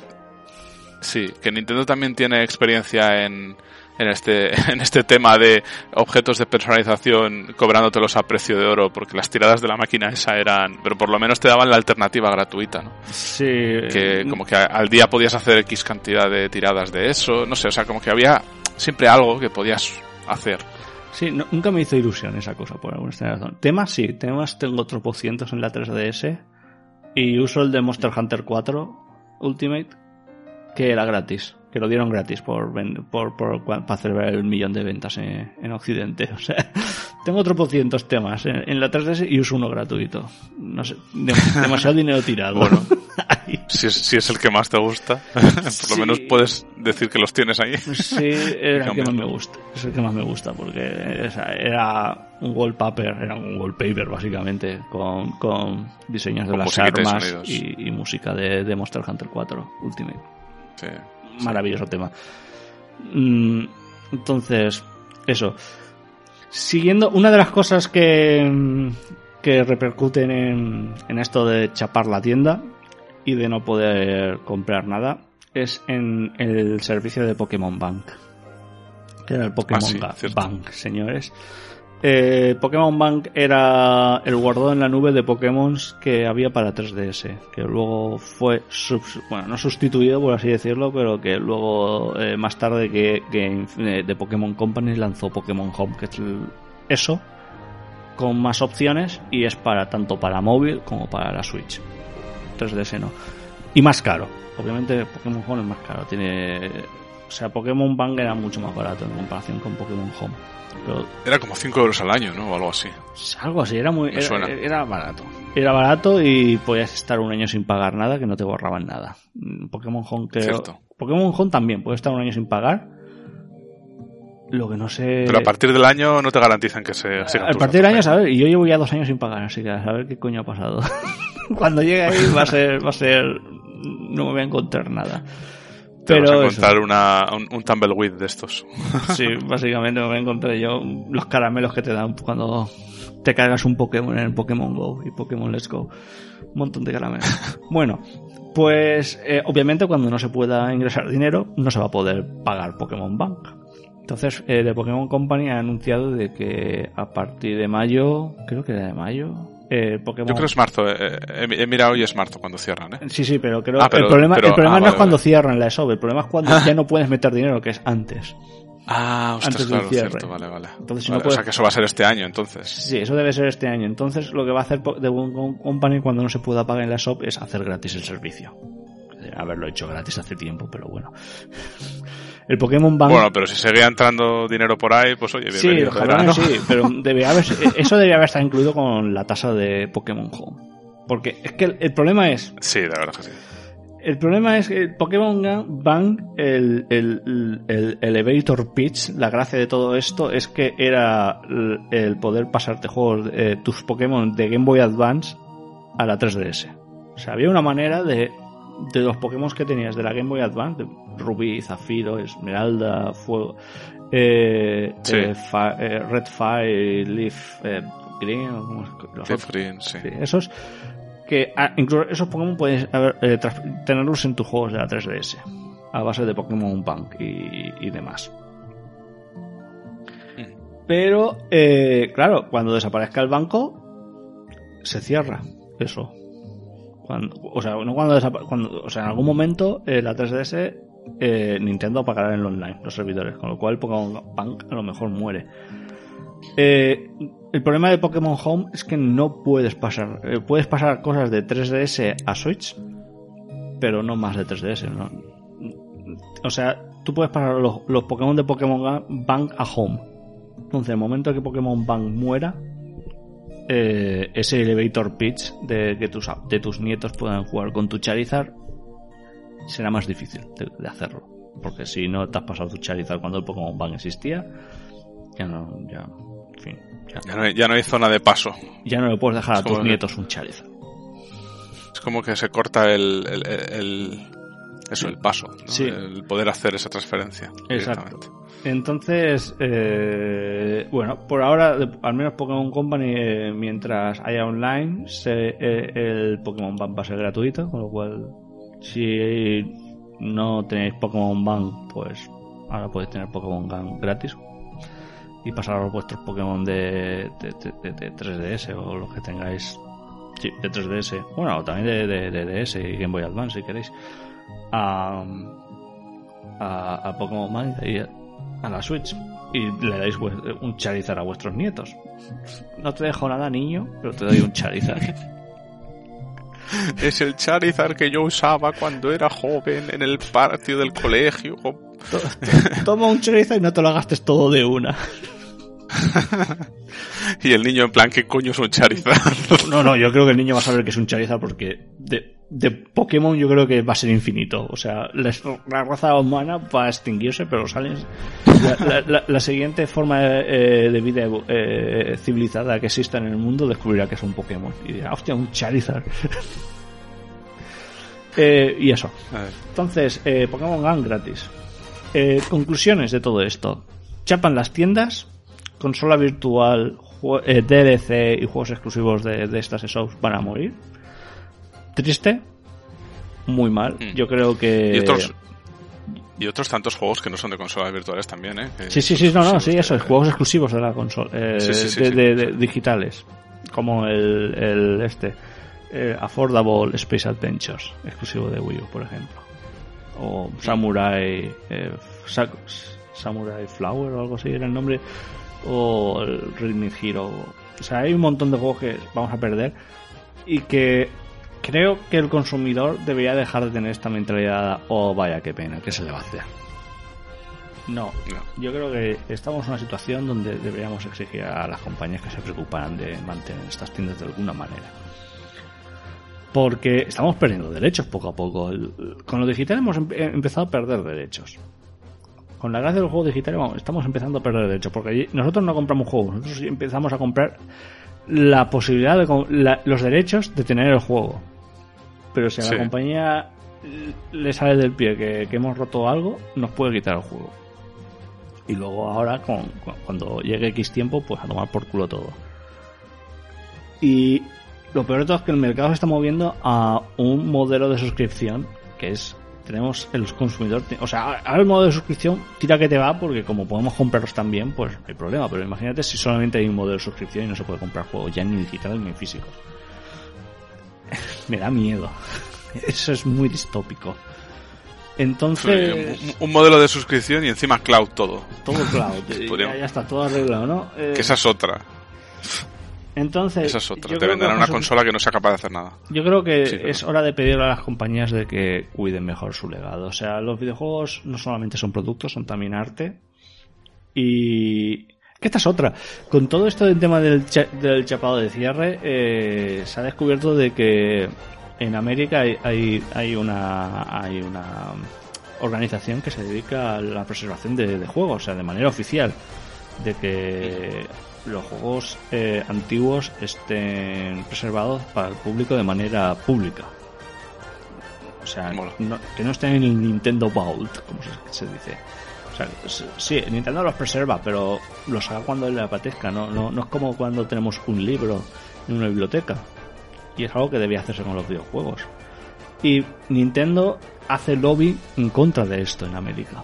sí, que Nintendo también tiene experiencia en, en este, en este tema de objetos de personalización cobrándotelos a precio de oro, porque las tiradas de la máquina esa eran, pero por lo menos te daban la alternativa gratuita, ¿no? Sí. Que como que al día podías hacer X cantidad de tiradas de eso, no sé, o sea, como que había siempre algo que podías hacer. Sí, nunca me hizo ilusión esa cosa, por alguna razón. Temas sí, temas tengo otros pocientos en la 3DS y uso el de Monster Hunter 4 Ultimate, que era gratis que lo dieron gratis por, por, por, para celebrar el millón de ventas en, Occidente. O sea, tengo otros pocientos temas en, la 3DS y uso uno gratuito. No sé, demasiado dinero tirado. Bueno, si, es, si es el que más te gusta, por lo menos puedes decir que los tienes ahí. Sí, era el que más me gusta. Es el que más me gusta porque era un wallpaper, era un wallpaper básicamente, con, con diseños de las armas y, música de, de Monster Hunter 4 Ultimate. Sí maravilloso tema. Mm, entonces, eso. Siguiendo, una de las cosas que, que repercuten en, en esto de chapar la tienda y de no poder comprar nada es en el servicio de Pokémon Bank. Que era el Pokémon ah, Bank, señores. Eh, Pokémon Bank era el guardón en la nube de Pokémon que había para 3DS, que luego fue, bueno, no sustituido por así decirlo, pero que luego eh, más tarde que, que eh, de Pokémon Company lanzó Pokémon Home, que es eso, con más opciones y es para tanto para móvil como para la Switch. 3DS no. Y más caro. Obviamente Pokémon Home es más caro. Tiene, o sea, Pokémon Bank era mucho más barato en comparación con Pokémon Home era como 5 euros al año, ¿no? O algo así. Algo así, era muy era, barato. Era barato y podías estar un año sin pagar nada que no te borraban nada. Mm, Pokémon Home creo. Pokémon Home también, puedes estar un año sin pagar. Lo que no sé. Pero a partir del año no te garantizan que se A partir del año, ¿sabes? Y yo llevo ya dos años sin pagar, así que a saber qué coño ha pasado. Cuando llegue ahí va a ser, va a ser. No me voy a encontrar nada. Te vas a encontrar una, un, tumbleweed de estos. Sí, básicamente me encontrar yo los caramelos que te dan cuando te cargas un Pokémon en Pokémon Go y Pokémon Let's Go. Un montón de caramelos. Bueno, pues eh, obviamente cuando no se pueda ingresar dinero no se va a poder pagar Pokémon Bank. Entonces, eh, The Pokémon Company ha anunciado de que a partir de mayo, creo que era de mayo, eh, Pokémon... Yo creo que es marzo, eh, he, mirado y es marzo cuando cierran. ¿eh? Sí, sí, pero creo ah, el problema, el problema ah, no es cuando cierran la ESOB, el problema es cuando ya no puedes meter dinero, que es antes. Ah, ostras, claro, cierto, vale, vale. Entonces, O sea que eso va a ser este año, entonces. Sí, eso debe ser este año. Entonces, lo que va a hacer The Pokémon Company cuando no se pueda pagar en la ESOB es hacer gratis el servicio. Haberlo hecho gratis hace tiempo, pero bueno. El Pokémon Bank. Bueno, pero si seguía entrando dinero por ahí, pues oye, bienvenido. Sí, ojalá sí, pero debe haber, eso debería haber estado incluido con la tasa de Pokémon Home. Porque es que el, problema es. Sí, de verdad que sí. El problema es que el Pokémon Bank, el, el, Elevator Pitch, la gracia de todo esto es que era el poder pasarte juegos, eh, tus Pokémon de Game Boy Advance a la 3DS. O sea, había una manera de de los Pokémon que tenías de la Game Boy Advance, Rubí, Zafiro, Esmeralda, Fuego, eh, eh, eh, Red Fire, Leaf Green, Leaf Green, sí. Esos que ah, incluso esos Pokémon puedes tenerlos en tus juegos de la 3DS a base de Pokémon Bank y, demás. Mm. Pero, claro, cuando desaparezca el banco, se cierra eso o sea, no cuando, cuando, o sea, en algún momento eh, la 3DS eh, Nintendo apagará en el online los servidores, con lo cual Pokémon Bank a lo mejor muere. Eh, el problema de Pokémon Home es que no puedes pasar, puedes pasar cosas de 3DS a Switch, pero no más de 3DS, ¿no? O sea, tú puedes pasar los, los Pokémon de Pokémon Bank a Home. Entonces, el momento que Pokémon Bank muera, eh, ese elevator pitch de que tus, de tus nietos puedan jugar con tu Charizard será más difícil de, hacerlo. Porque si no te has pasado tu Charizard cuando el Pokémon Bank existía, ya no, ya, en fin, ya, no hay, zona de paso. Ya no le puedes dejar a tus nietos un Charizard. Es como que se corta el, el, eso, el paso, el poder hacer esa transferencia. Exacto. Entonces, eh, bueno, por ahora, al menos Pokémon Company, eh, mientras haya online, eh, el Pokémon Bank va a ser gratuito, con lo cual, si no tenéis Pokémon Bank, pues ahora podéis tener Pokémon Bank gratis y pasar a vuestros Pokémon de, 3DS o los que tengáis sí, de 3DS, bueno, también de, DS y Game Boy Advance si queréis, a, a, Pokémon Bank y a la Switch y le dais un Charizard a vuestros nietos. No te dejo nada, niño, pero te doy un Charizard. Es el Charizard que yo usaba cuando era joven en el patio del colegio. Toma un Charizard y no te lo gastes todo de una. y el niño en plan, ¿qué coño es un Charizard? no, no, yo creo que el niño va a saber que es un Charizard porque de, de Pokémon yo creo que va a ser infinito. O sea, la, raza humana va a extinguirse, pero salen... La, siguiente forma de, eh, vida eh, civilizada que exista en el mundo descubrirá que es un Pokémon. Y dirá, hostia, un Charizard. Eh, y eso. Entonces, Pokémon Gun gratis. conclusiones de todo esto. Chapan las tiendas, consola virtual, DLC y juegos exclusivos de, estas shows van a morir. Triste, muy mal. Mm. Yo creo que. Y otros, tantos juegos que no son de consolas virtuales también, ¿eh? sí, sí, sí, no, no, sí, eso, es juegos exclusivos de la consola, eh, de, digitales, como el, el este, eh, Affordable Space Adventures, exclusivo de Wii U, por ejemplo, o Samurai, Samurai Flower o algo así era el nombre, o el Rhythmic Hero. O sea, hay un montón de juegos que vamos a perder y que creo que el consumidor debería dejar de tener esta mentalidad, oh vaya, qué pena, ¿qué se le va a hacer? No, yo creo que estamos en una situación donde deberíamos exigir a las compañías que se preocuparan de mantener estas tiendas de alguna manera. Porque estamos perdiendo derechos poco a poco. Con lo digital hemos empezado a perder derechos con la gracia del juego digital estamos empezando a perder derechos, porque nosotros no compramos juegos, nosotros empezamos a comprar la posibilidad de los derechos de tener el juego. Pero si a la compañía le sale del pie que, que hemos roto algo, nos puede quitar el juego. Y luego ahora, con, cuando llegue X tiempo, pues a tomar por culo todo. Y lo peor de todo es que el mercado se está moviendo a un modelo de suscripción que es tenemos el consumidor, o sea, ahora el modo de suscripción tira que te va porque como podemos comprarlos también, pues no hay problema, pero imagínate si solamente hay un modelo de suscripción y no se puede comprar juegos ya ni digitales ni físicos. Me da miedo. Eso es muy distópico. Entonces. Un, modelo de suscripción y encima cloud todo. Todo cloud. ya, ya, está todo arreglado, ¿no? que esa es otra. Entonces. Esa es otra. Te venderán una consola que no sea capaz de hacer nada. Yo creo que es hora de pedirle a las compañías de que cuiden mejor su legado. O sea, los videojuegos no solamente son productos, son también arte. Y. Que esta es otra. Con todo esto del tema del, del chapado de cierre, eh, se ha descubierto de que en América hay, hay, una, hay una organización que se dedica a la preservación de, juegos, o sea, de manera oficial, de que los juegos eh, antiguos estén preservados para el público de manera pública. O sea, que no estén en el Nintendo Vault, como se, dice. O sea, sí, Nintendo los preserva, pero los haga cuando le apetezca, ¿no? No, no es como cuando tenemos un libro en una biblioteca y es algo que debía hacerse con los videojuegos. Y Nintendo hace lobby en contra de esto en América.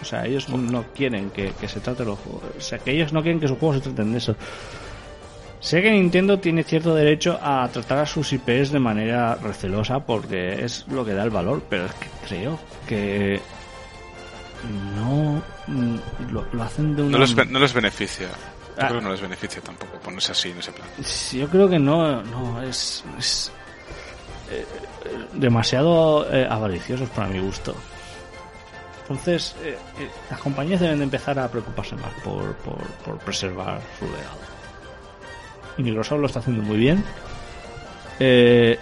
O sea, ellos no quieren que, se trate los juegos. O sea, que ellos no quieren que sus juegos se traten de eso. Sé que Nintendo tiene cierto derecho a tratar a sus IPs de manera recelosa porque es lo que da el valor, pero es que creo que no mm, lo, hacen de una... no les beneficia. Yo creo que no les beneficia tampoco ponerse así en ese plan. Yo creo que no, no, es, es eh, demasiado eh, avariciosos para mi gusto. Entonces, eh, las compañías deben de empezar a preocuparse más por, por, preservar su legado. Y Microsoft lo está haciendo muy bien.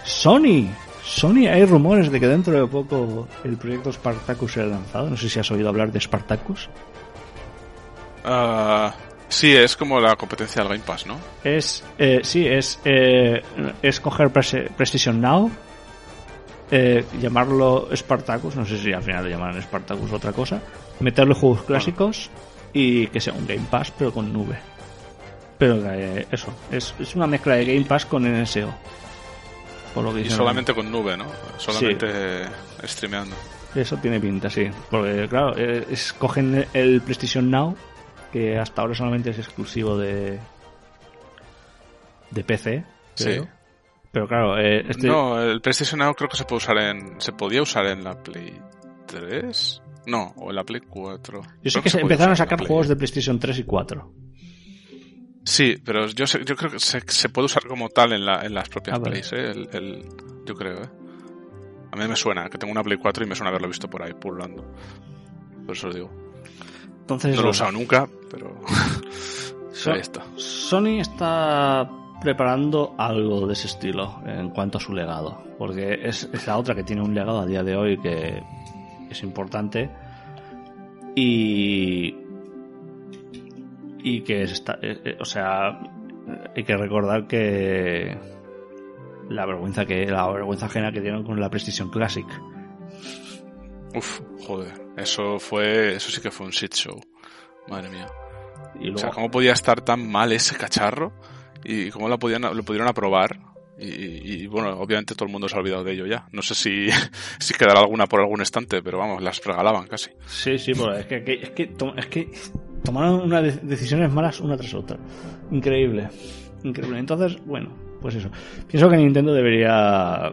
Sony. Sony, hay rumores de que dentro de poco el proyecto Spartacus será lanzado. No sé si has oído hablar de Spartacus. Ah... Sí, es como la competencia del Game Pass, ¿no? Es, eh, sí, es, eh, es coger Precision Now, eh, llamarlo Spartacus, no sé si al final le llamarán Spartacus o otra cosa, meterle juegos clásicos y que sea un Game Pass pero con nube. Pero eh, eso, es, es una mezcla de Game Pass con NSO. Por lo que y solamente con nube, ¿no? Solamente streameando. Eso tiene pinta, sí. Porque, claro, es, cogen el PlayStation Now que hasta ahora solamente es exclusivo de de PC. Sí. Pero claro, eh, este... No, el PlayStation Now creo que se puede usar en se podía usar en la Play 3. No, o en la Play 4. Yo sé que, se empezaron a sacar juegos de PlayStation 3 y 4. Sí, pero yo, yo creo que se, puede usar como tal en, la, en las propias ah, Plays, ¿eh? el, yo creo. ¿eh? A mí me suena, que tengo una Play 4 y me suena haberlo visto por ahí, pululando. Por eso lo digo no lo he usado nunca, pero ahí está. Sony está preparando algo de ese estilo en cuanto a su legado, porque es, la otra que tiene un legado a día de hoy que es importante y y que está, eh, eh, o sea, hay que recordar que la vergüenza que la vergüenza ajena que dieron con la Precision Classic. Uf, joder. Eso fue, eso sí que fue un shit show. Madre mía. Y O sea, ¿cómo podía estar tan mal ese cacharro? Y cómo lo, podían, lo pudieron aprobar. Y, bueno, obviamente todo el mundo se ha olvidado de ello ya. No sé si, si quedará alguna por algún estante, pero vamos, las regalaban casi. Sí, sí, es que, es que, es que tomaron unas decisiones malas una tras otra. Increíble. Increíble. Entonces, bueno, pues eso. Pienso que Nintendo debería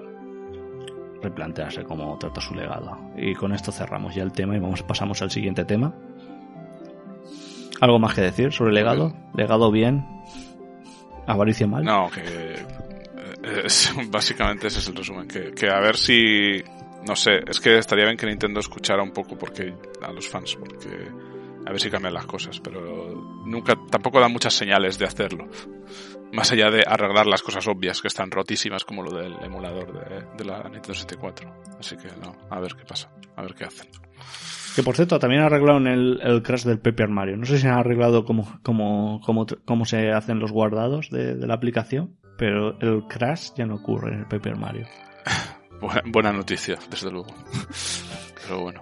replantearse cómo trata su legado. Y con esto cerramos ya el tema y vamos pasamos al siguiente tema. ¿Algo más que decir sobre el legado? ¿Legado bien? ¿Avaricia mal? No, que eh, es, básicamente ese es el resumen. Que, que, a ver si... No sé, es que estaría bien que Nintendo escuchara un poco porque a los fans, porque a ver si cambian las cosas, pero nunca, tampoco da muchas señales de hacerlo. Más allá de arreglar las cosas obvias que están rotísimas como lo del emulador de, la Nintendo 64. Así que no, a ver qué pasa, a ver qué hacen. Que por cierto, también arreglaron el, el crash del Paper Mario. No sé si han arreglado cómo, cómo, cómo, cómo se hacen los guardados de, de, la aplicación, pero el crash ya no ocurre en el Paper Mario. Buena, noticia, desde luego. Pero bueno.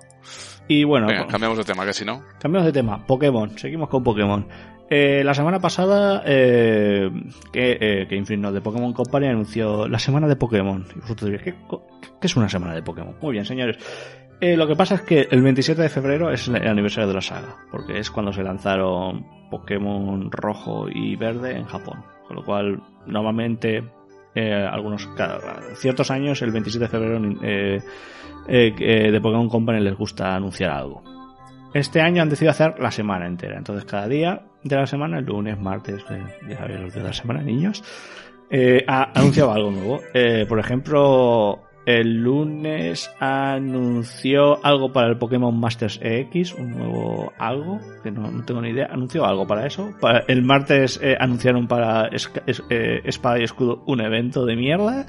Y bueno, cambiamos de tema, que si no. Cambiamos de tema. Pokémon. Seguimos con Pokémon. Eh, la semana pasada, eh, que, eh, que de Pokémon Company anunció la semana de Pokémon. Y vosotros diréis, ¿qué, ¿qué, es una semana de Pokémon? Muy bien, señores. Eh, lo que pasa es que el 27 de febrero es el aniversario de la saga, porque es cuando se lanzaron Pokémon rojo y verde en Japón. Con lo cual, normalmente, algunos, cada, ciertos años, el 27 de febrero de Pokémon Company les gusta anunciar algo. Este año han decidido hacer la semana entera. Entonces, cada día de la semana, el lunes, martes, eh, ya sabéis los de la semana, niños, eh, ha anunciado algo nuevo. Eh, por ejemplo, el lunes anunció algo para el Pokémon Masters EX, un nuevo algo, que no, tengo ni idea. Anunció algo para eso. el martes anunciaron para Espada y Escudo un evento de mierda.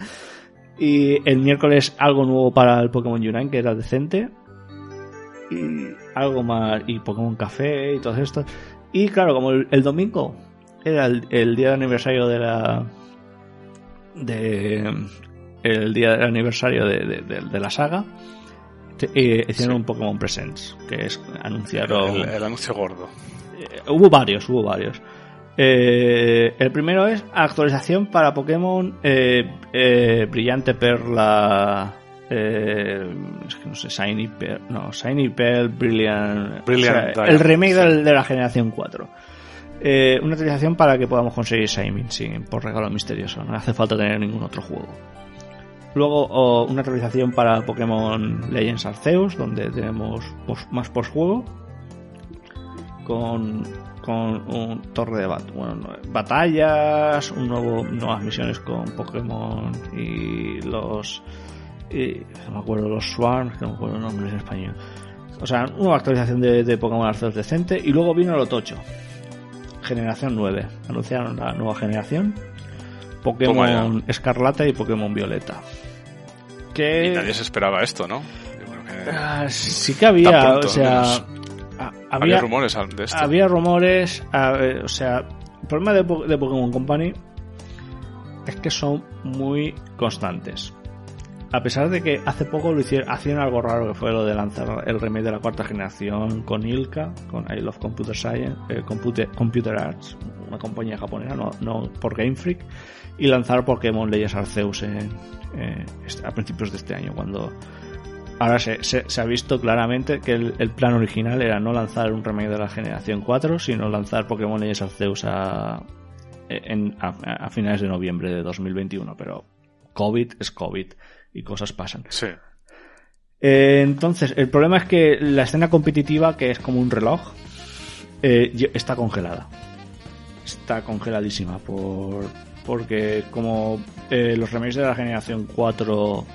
Y el miércoles algo nuevo para el Pokémon Unite, que era decente y algo más, y Pokémon Café y todo esto. Y claro, como el, domingo era el, día de aniversario de la. de. el día de aniversario de, la saga, eh, hicieron un Pokémon Presents, que es anunciaron. El, anuncio gordo. Eh, hubo varios, hubo varios. Eh, el primero es actualización para Pokémon Brillante Perla eh, es que no sé, Shiny Pearl, no, Shiny Pearl, Brilliant, el remake de la generación 4. Eh, una actualización para que podamos conseguir Shiny sí, por regalo misterioso, no hace falta tener ningún otro juego. Luego una actualización para Pokémon Legends Arceus, donde tenemos más post juego con, con un torre de batallas, un nuevo, nuevas misiones con Pokémon y los no me acuerdo los Swans, que no me acuerdo los nombres en español. O sea, una actualización de, de Pokémon Arceus decente. Y luego vino el Tocho. Generación 9. Anunciaron la nueva generación. Pokémon Escarlata y Pokémon Violeta. Que... Y nadie se esperaba esto, ¿no? Ah, sí que había, o sea... había, rumores de esto. Había rumores, o sea, el problema de, de Pokémon Company es que son muy constantes a pesar de que hace poco lo hicieron, hacían algo raro que fue lo de lanzar el remake de la cuarta generación con Ilka, con I Love Computer Science, eh, Computer, Arts, una compañía japonesa, no, no por Game Freak, y lanzar Pokémon Leyes Arceus en, a principios de este año, cuando ahora se, se, ha visto claramente que el, plan original era no lanzar un remake de la generación 4, sino lanzar Pokémon Leyes Arceus a, a finales de noviembre de 2021, pero COVID es COVID y cosas pasan. Sí. Eh, entonces, el problema es que la escena competitiva, que es como un reloj, eh, está congelada. Está congeladísima por, porque como eh, los remakes de la generación 4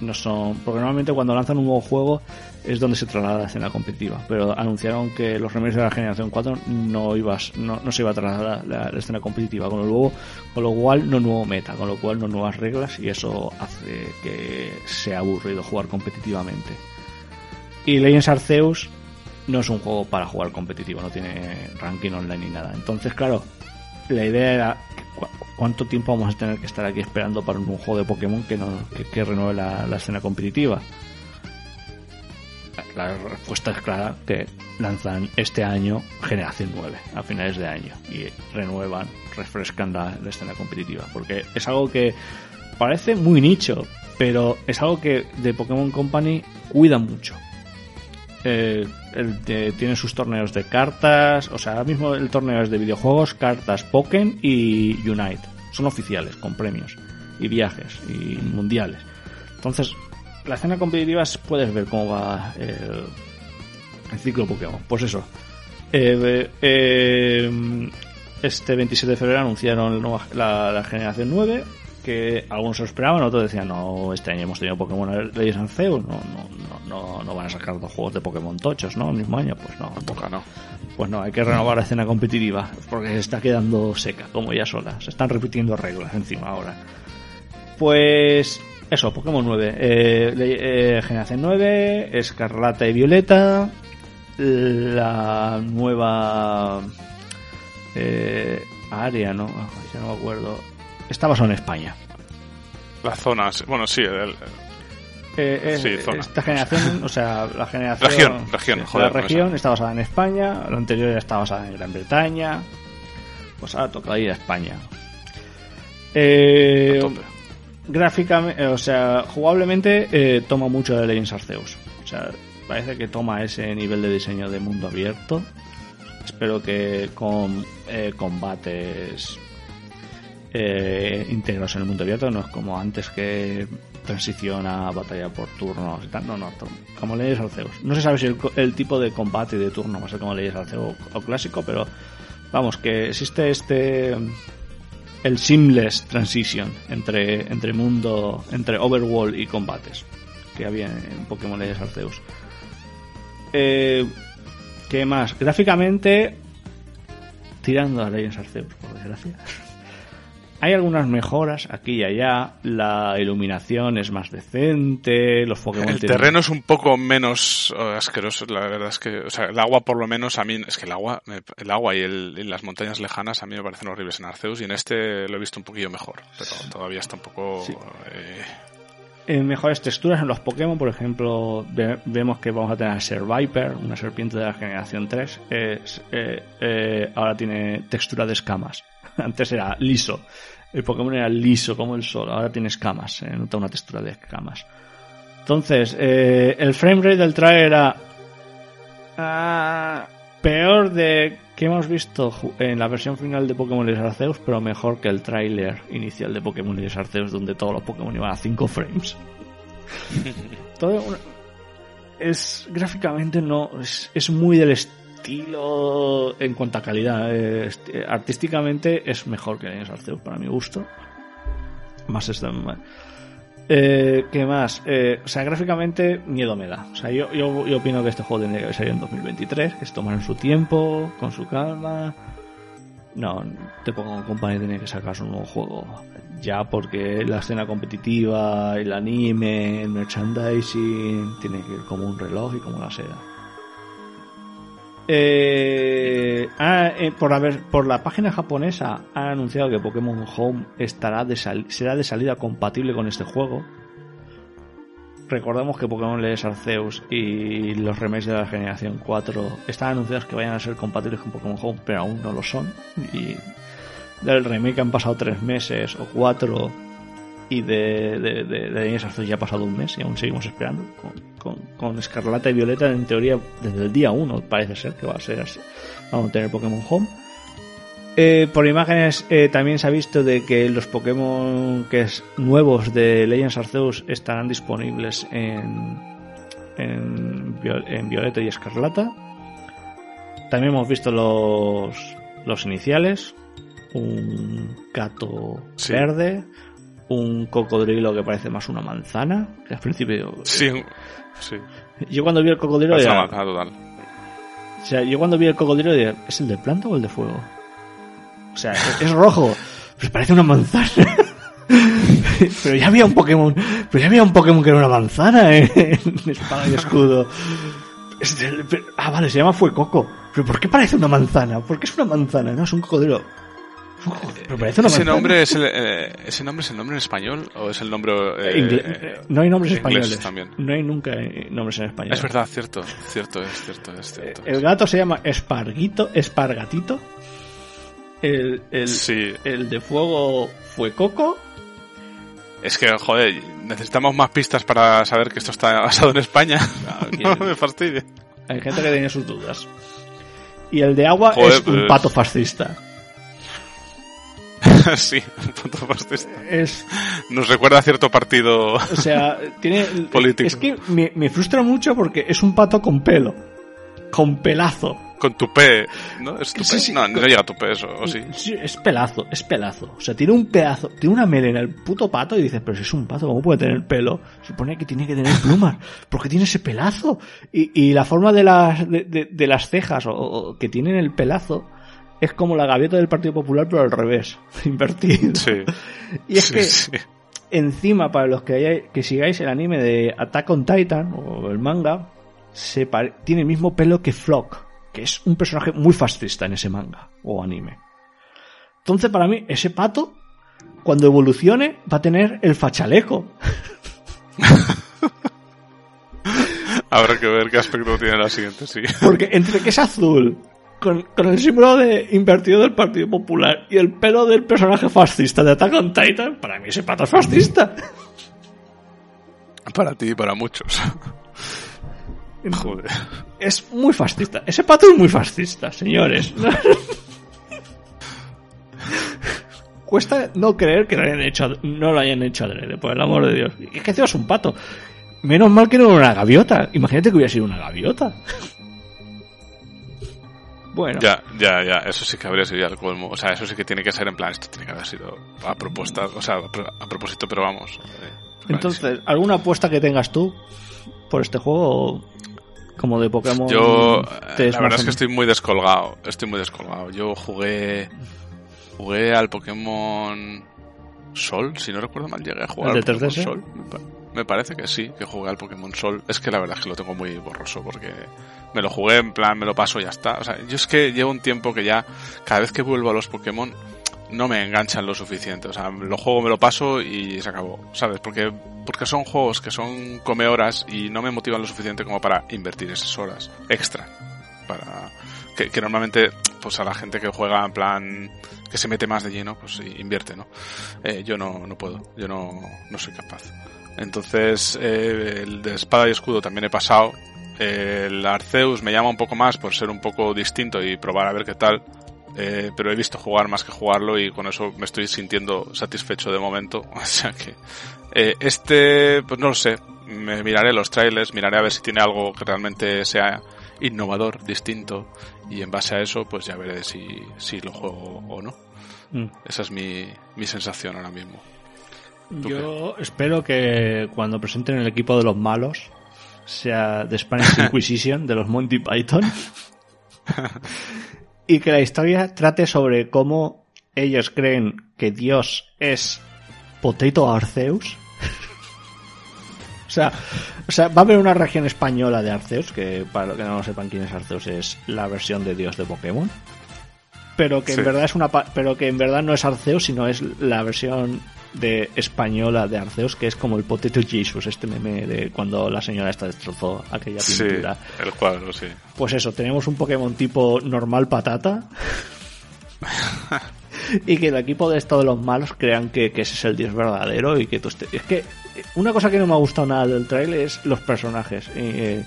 no son... Porque normalmente cuando lanzan un nuevo juego es donde se traslada la escena competitiva. Pero anunciaron que los remakes de la generación 4 no, ibas, no, no se iba a trasladar la, escena competitiva, con lo, con lo cual no nuevo meta, con lo cual no nuevas reglas y eso hace que sea aburrido jugar competitivamente. Y Legends Arceus no es un juego para jugar competitivo, no tiene ranking online ni nada. Entonces, claro, la idea era cuánto tiempo vamos a tener que estar aquí esperando para un juego de Pokémon que, no, que, renueve la, la escena competitiva la respuesta es clara que lanzan este año Generación 9 a finales de año y renuevan, refrescan la, escena competitiva porque es algo que parece muy nicho pero es algo que de Pokémon Company cuida mucho eh, tiene sus torneos de cartas o sea ahora mismo el torneo es de videojuegos cartas Pokémon y Unite son oficiales con premios y viajes y mundiales entonces la escena competitiva puedes ver cómo va el, ciclo Pokémon. Pues eso. Eh, eh, este 27 de febrero anunciaron la, generación 9, que algunos lo esperaban, otros decían, no, este año hemos tenido Pokémon Legends Arceus, no, no, no, no, van a sacar dos juegos de Pokémon tochos, ¿no? El mismo año, pues no. Toca, no. Pues no, hay que renovar la escena competitiva, porque se está quedando seca, como ya sola. Se están repitiendo reglas encima ahora. Pues eso, Pokémon 9. Eh, eh, generación 9, Escarlata y Violeta. La nueva eh, área, ¿no? Ya no me acuerdo. Estaba solo en España. Las zonas, bueno, sí. El, Eh, Sí, zona. esta generación, o sea, la generación. Región, región, joder, La región está basada en España, la anterior ya está basada en Gran Bretaña. Pues ahora toca ir a España. Eh, gráficamente, o sea, jugablemente eh, toma mucho de Legends Arceus. O sea, parece que toma ese nivel de diseño de mundo abierto. Espero que con eh, combates eh, íntegros en el mundo abierto, no es como antes que transiciona a batalla por turnos y tal. No, no, como Legends Arceus. No se sabe si el, el tipo de combate de turno va a ser como Legends Arceus o, o clásico, pero vamos, que existe este el seamless transition entre, entre mundo, entre overworld y combates que había en Pokémon Legends Arceus. Eh, ¿Qué más? Gráficamente, tirando a Legends Arceus, por desgracia. Hay algunas mejoras aquí y allá. La iluminación es más decente. Los Pokémon El tienen- terreno es un poco menos eh, asqueroso, la verdad es que, o sea, el agua por lo menos a mí, es que el agua, me- el agua y, el- y las montañas lejanas a mí me parecen horribles en Arceus y en este lo he visto un poquillo mejor, pero todavía está un poco... Sí. eh, eh, mejores texturas en los Pokémon, por ejemplo, ve- vemos que vamos a tener a Ser Viper, una serpiente de la generación 3. es, eh, eh, ahora tiene textura de escamas. Antes era liso. El Pokémon era liso como el sol. Ahora tiene escamas. Se nota una textura de escamas. Entonces, eh, el framerate del trailer era ah, peor de que hemos visto en la versión final de Pokémon Legends Arceus, pero mejor que el tráiler inicial de Pokémon Legends Arceus, donde todos los Pokémon iban a 5 frames. Todo una- es gráficamente no es, es muy del estilo en cuanto a calidad. eh, eh, artísticamente es mejor que Legends Arceus para mi gusto. Más está eh, ¿Qué más? Eh, o sea, gráficamente miedo me da. O sea, yo, yo, yo opino que este juego tendría que salir en 2023, que se tomaran su tiempo, con su calma. No, te pongo Company tiene que sacar un nuevo juego ya porque la escena competitiva, el anime, el merchandising, tiene que ir como un reloj y como una seda. Eh, ah, eh, por, haber, por la página japonesa han anunciado que Pokémon Home estará será de salida compatible con este juego. Recordemos que Pokémon Legends Arceus y los remakes de la generación 4 están anunciados que vayan a ser compatibles con Pokémon Home, pero aún no lo son. Y del remake han pasado tres meses o cuatro y de, de, de, de ya ha pasado un mes y aún seguimos esperando. Con, con, con Escarlata y Violeta en teoría desde el día 1 parece ser que va a ser así. Vamos a tener Pokémon Home. Eh, por imágenes eh, también se ha visto de que los Pokémon que es nuevos de Legends Arceus estarán disponibles en, en, Viol- en Violeta y Escarlata. También hemos visto los, los iniciales. Un gato Sí. verde. Un cocodrilo que parece más una manzana. Que al principio. sí, sí, Yo cuando vi el cocodrilo. era- una manzana total. o sea, yo cuando vi el cocodrilo dije, ¿es el de planta o el de fuego? O sea, es, es rojo, pero parece una manzana. pero ya había un Pokémon, pero ya había un Pokémon que era una manzana en, en espada y escudo. Pero- ah, vale, se llama Fuecoco. ¿Pero por qué parece una manzana? ¿Por qué es una manzana? No, es un cocodrilo. Pero una ¿Ese nombre, es el, eh, ¿Ese nombre es el nombre en español o es el nombre... eh, eh, no hay nombres españoles. también? No hay nunca eh, nombres en español. Es verdad, cierto, cierto, es cierto, es cierto. El gato se llama Esparguito, Espargatito. El, el, Sí, el de fuego fue Coco. es que, joder, necesitamos más pistas para saber que esto está basado en España. No me fastidie. Hay gente que tenía sus dudas. Y el de agua Joder, es un pues- pato fascista. sí, un punto fascista. Es, Nos recuerda a cierto partido. o sea, tiene. Político. Es que me, me frustra mucho porque es un pato con pelo. Con pelazo. Con tupé, ¿no? ¿Es tupé? Sí, sí. No, no llega a tupé eso, o sí. Sí, es pelazo, es pelazo. O sea, tiene un pedazo, tiene una melena el puto pato y dices, pero si es un pato, ¿cómo puede tener pelo? Supone que tiene que tener plumas. ¿Por qué tiene ese pelazo? Y, y la forma de las, de, de- de las cejas o, o que tienen el pelazo es como la gaviota del Partido Popular, pero al revés, invertido. Sí. Y es sí, que sí. encima, para los que, hayáis- que sigáis el anime de Attack on Titan o el manga, se tiene el mismo pelo que Flock, que es un personaje muy fascista en ese manga o anime. Entonces, para mí, ese pato, cuando evolucione, va a tener el fachaleco. Habrá que ver qué aspecto tiene la siguiente, sí. Porque entre que es azul, con, con, el símbolo de invertido del Partido Popular y el pelo del personaje fascista de Attack on Titan, para mí ese pato es fascista. Para ti y para muchos. Joder. Es muy fascista. Ese pato es muy fascista, señores. Cuesta no creer que lo hayan hecho, no lo hayan hecho adrede, por el amor de Dios. Es que es un pato. Menos mal que no era una gaviota. Imagínate que hubiera sido una gaviota. Bueno. Ya, ya, ya. Eso sí que habría sido ya el colmo. O sea, eso sí que tiene que ser en plan, esto tiene que haber sido a propuesta, o sea, a propósito, pero vamos. Eh, Entonces, ¿alguna apuesta que tengas tú por este juego? Como de Pokémon. Yo, la verdad es que estoy muy descolgado. Estoy muy descolgado. Yo jugué. Jugué al Pokémon Sol, si no recuerdo mal, llegué a jugar ¿El de al 3DS? Pokémon Sol. Me parece que sí, que jugué al Pokémon Sol. Es que la verdad es que lo tengo muy borroso porque me lo jugué en plan, me lo paso y ya está. O sea, yo es que llevo un tiempo que ya, cada vez que vuelvo a los Pokémon, no me enganchan lo suficiente. O sea, lo juego, me lo paso y se acabó, ¿sabes? Porque, porque son juegos que son come horas y no me motivan lo suficiente como para invertir esas horas extra. Para que, normalmente, pues a la gente que juega en plan que se mete más de lleno, pues invierte, ¿no? Eh, yo no, no puedo, yo no, no soy capaz. Entonces, eh, el de espada y escudo también he pasado. El Arceus me llama un poco más por ser un poco distinto y probar a ver qué tal. Eh, pero he visto jugar más que jugarlo y con eso me estoy sintiendo satisfecho de momento. O sea que eh, este, pues no lo sé. Me miraré los trailers, miraré a ver si tiene algo que realmente sea innovador, distinto y en base a eso pues ya veré si, si lo juego o no. Mm. Esa es mi, mi sensación ahora mismo. Yo espero que cuando presenten el equipo de los malos sea de Spanish Inquisition, de los Monty Python, y que la historia trate sobre cómo ellos creen que Dios es Potato Arceus. o, sea, o sea, va a haber una región española de Arceus, que para los que no sepan quién es Arceus, es la versión de Dios de Pokémon. Pero que en verdad es una pero que en verdad no es Arceus, sino es la versión de española de Arceus, que es como el Potato Jesus, este meme de cuando la señora esta destrozó aquella Sí, pintura. el cuadro, sí. Pues eso, tenemos un Pokémon tipo normal patata. y que el equipo de esto de los malos crean que, que ese es el dios verdadero y que tú estés- Es que una cosa que no me ha gustado nada del trailer es los personajes, eh,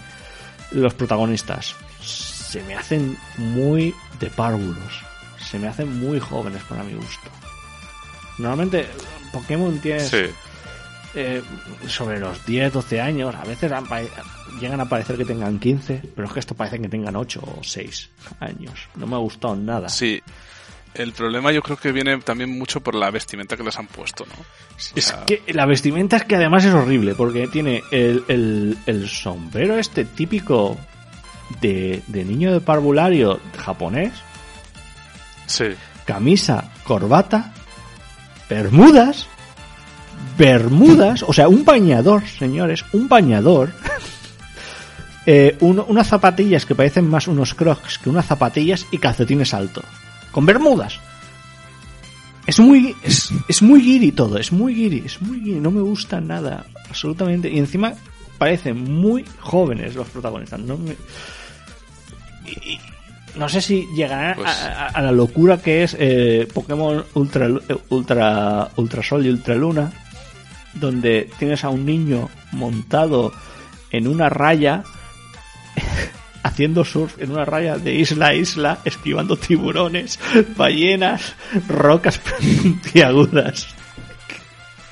los protagonistas. Se me hacen muy de párvulos. Se me hacen muy jóvenes para mi gusto. Normalmente Pokémon tiene Sí, eh, sobre los 10, 12 años. A veces han llegan a parecer que tengan 15, pero es que esto parece que tengan 8 o 6 años. No me ha gustado nada. sí. El problema yo creo que viene también mucho por la vestimenta que les han puesto, ¿no? Es sea- que la vestimenta es que además es horrible, porque tiene el, el- el sombrero este típico de, de niño de parvulario japonés, Sí, camisa, corbata, bermudas, bermudas, o sea, un bañador, señores, un bañador. Eh, un- unas zapatillas que parecen más unos crocs que unas zapatillas y calcetines altos. Con bermudas. Es muy, es, es muy guiri todo, es muy guiri, es muy guiri, no me gusta nada, absolutamente. Y encima parecen muy jóvenes los protagonistas. No, me- y- no sé si llegarán Pues- a, a- a la locura que es eh, Pokémon Ultra, Ultra, Ultra Sol y Ultra Luna, donde tienes a un niño montado en una raya, haciendo surf en una raya de isla a isla, esquivando tiburones, ballenas, rocas puntiagudas.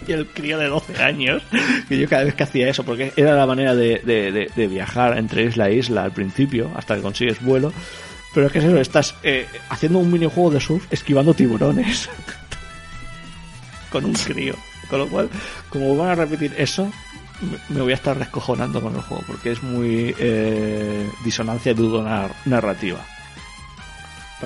Y el crío de 12 años, que yo cada vez que hacía eso, porque era la manera de, de- de- de viajar entre isla a isla al principio, hasta que consigues vuelo. Pero es que es eso, estás eh, haciendo un minijuego de surf esquivando tiburones. con un crío. Con lo cual, como van a repetir eso, me- voy a estar descojonando con el juego, porque es muy eh, disonancia dudo nar- narrativa.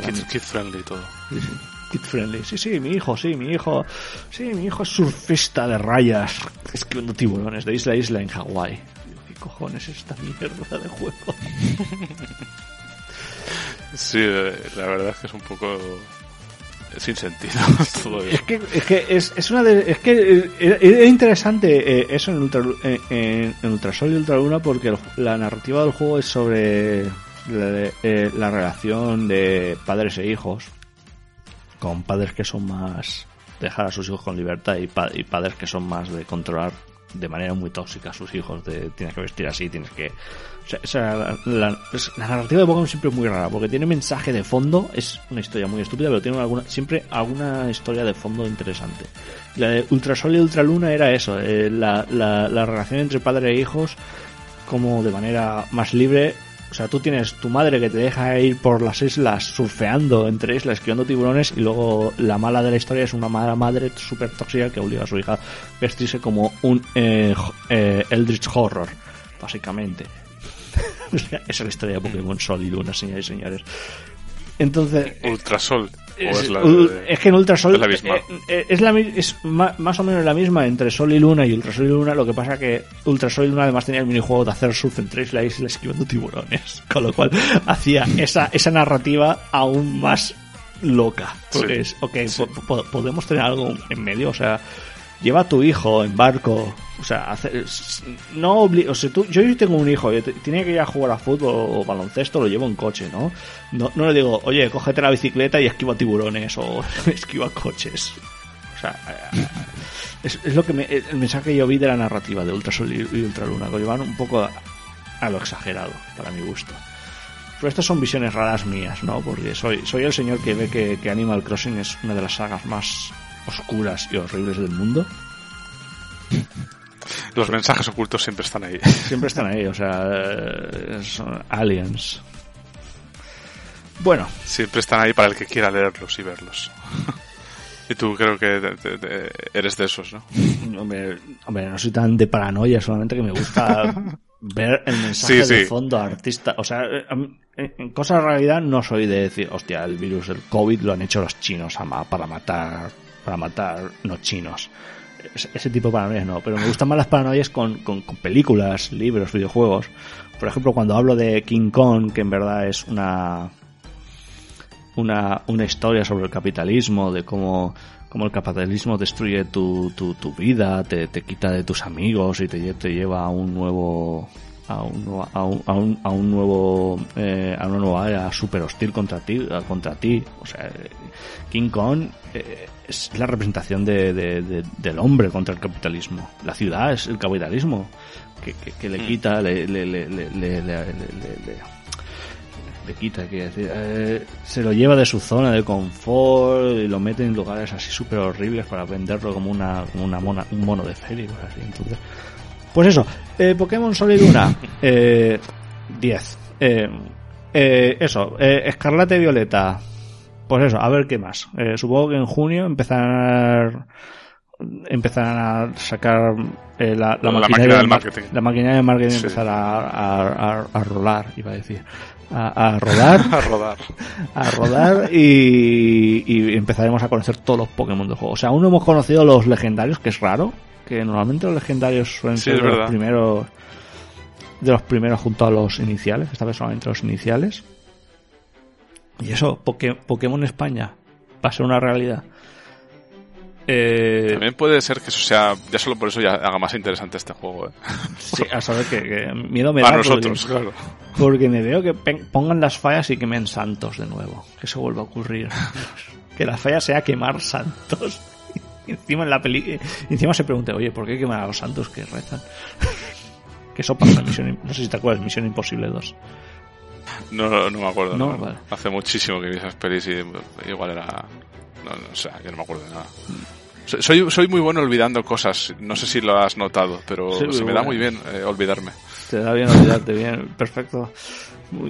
Kid, kid friendly todo. Sí, sí. Kid friendly. Sí, sí, mi hijo, sí, mi hijo. Sí, mi hijo es surfista de rayas, esquivando tiburones de isla a isla en Hawái. ¿Qué cojones es esta mierda de juego? Sí, eh, la verdad es que es un poco sin sentido Es que es, que es, es una de, es que es, interesante eh, eso en, Ultra, en, Ultrasol y Ultraluna porque la narrativa del juego es sobre la, eh, la relación de padres e hijos con padres que son más dejar a sus hijos con libertad y padres que son más de controlar de manera muy tóxica a sus hijos de tienes que vestir así, tienes que... O sea, la, narrativa de Pokémon siempre es muy rara, porque tiene mensaje de fondo, es una historia muy estúpida, pero tiene alguna, siempre alguna historia de fondo interesante. La de Ultrasol y Ultraluna era eso, eh, la, la, la relación entre padre e hijos como de manera más libre o sea, tú tienes tu madre que te deja ir por las islas surfeando entre islas, esquivando tiburones, y luego la mala de la historia es una mala madre súper tóxica que obliga a su hija a vestirse como un eh, eh, Eldritch Horror, básicamente. Esa es la historia de Pokémon Sol y Luna, señores y señores. Entonces. Ultrasol. Es, que en Ultrasol es la misma. Eh, eh, es, la, es más o menos la misma entre Sol y Luna y Ultrasol y Luna. Lo que pasa que Ultrasol y Luna además tenía el minijuego de hacer surf en tres la isla esquivando tiburones. Con lo cual hacía esa, esa narrativa aún más loca. Pues, ok, podemos tener algo en medio. O sea, lleva a tu hijo en barco. O sea, no o sea, tú, yo tengo un hijo, tiene que ir a jugar a fútbol o baloncesto, lo llevo en coche, ¿no? No, no le digo, oye, cógete la bicicleta y esquiva tiburones o esquiva coches. O sea, eh, es, lo que me, el mensaje que yo vi de la narrativa de Ultrasol y, Ultraluna, lo llevan un poco a, lo exagerado, para mi gusto. Pero estas son visiones raras mías, ¿no? Porque soy, soy el señor que ve que, que Animal Crossing es una de las sagas más oscuras y horribles del mundo. Los mensajes ocultos siempre están ahí. Siempre están ahí, o sea, eh, son aliens. Bueno. Siempre están ahí para el que quiera leerlos y verlos. y tú creo que eres de esos, ¿no? Hombre, no soy tan de paranoia, solamente que me gusta ver el mensaje de fondo artista. O sea, en cosas de realidad no soy de decir, hostia, el virus, el COVID lo han hecho los chinos para matar para matar no chinos. Ese tipo de paranoias no, pero me gustan más las paranoias con, con, películas, libros, videojuegos. Por ejemplo, cuando hablo de King Kong, que en verdad es una, una, una historia sobre el capitalismo, de cómo, cómo el capitalismo destruye tu, tu, tu vida, te, te, quita de tus amigos y te, te lleva a un nuevo a un, a un, a un, a un nuevo eh, a una nueva era super hostil contra ti contra ti o sea King Kong eh, es la representación de, del hombre contra el capitalismo la ciudad es el capitalismo que, que, le mm. quita le, le, le, le, le, le quita, decir, eh, se lo lleva de su zona de confort y lo mete en lugares así súper horribles para venderlo como una, como una mona, un mono de feria así. Entonces, pues eso, eh, Pokémon Sol y Luna, eh, 10. Eh, eh, eso, eh, Escarlata y Violeta. Pues eso, a ver qué más. Eh, supongo que en junio empezarán empezarán a sacar eh, la, la, maquinaria del marketing. La maquinaria de marketing empezará a, a, a, rolar, iba a decir. A, rodar. a rodar. A rodar y, y empezaremos a conocer todos los Pokémon del juego. O sea, aún no hemos conocido los legendarios, que es raro que normalmente los legendarios suelen ser los primeros de los primeros junto a los iniciales, esta vez solamente los iniciales. Y eso, Pokémon España va a ser una realidad. Eh, También puede ser que eso sea, ya solo por eso ya haga más interesante este juego. ¿eh? Sí, a saber que, miedo me da. A nosotros, claro. Porque me veo que pongan las fallas y quemen santos de nuevo. Que eso vuelva a ocurrir. que la falla sea quemar santos encima en la peli, encima se pregunta, oye, ¿por qué queman a los santos que rezan? que eso pasa en Misión, no sé si te acuerdas, Misión Imposible 2. No, no me acuerdo. No, Hace muchísimo que vi esas pelis y igual era, no, no, o sea, yo no me acuerdo de nada. Soy, soy muy bueno olvidando cosas, no sé si lo has notado, pero se me da muy bien eh, olvidarme. Te da bien olvidarte, bien, perfecto.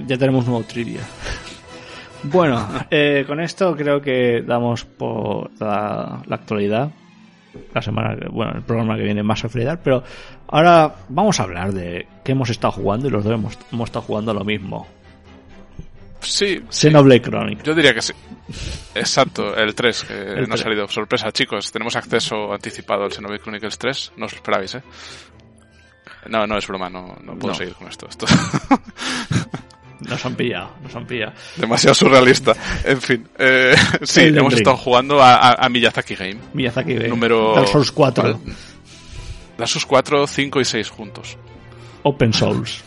Ya tenemos un nuevo trivia. Bueno, eh, con esto creo que damos por la, actualidad. La semana, bueno, el programa que viene más a freidar, pero ahora vamos a hablar de qué hemos estado jugando y los dos hemos, estado jugando lo mismo. Sí. Xenoblade Chronicles. Yo diría que sí. Exacto, el 3, que no ha salido. Sorpresa, chicos, tenemos acceso anticipado al Xenoblade Chronicles 3. No os lo esperabais, ¿eh? No, no es broma, no, no puedo seguir con esto. esto. Nos han pillado, nos han pillado. Demasiado surrealista. En fin, eh, sí, hemos estado jugando a, Miyazaki Game. Miyazaki Game. Número... Dark Souls 4. Dark Souls 4, 5 y 6 juntos. Open Souls.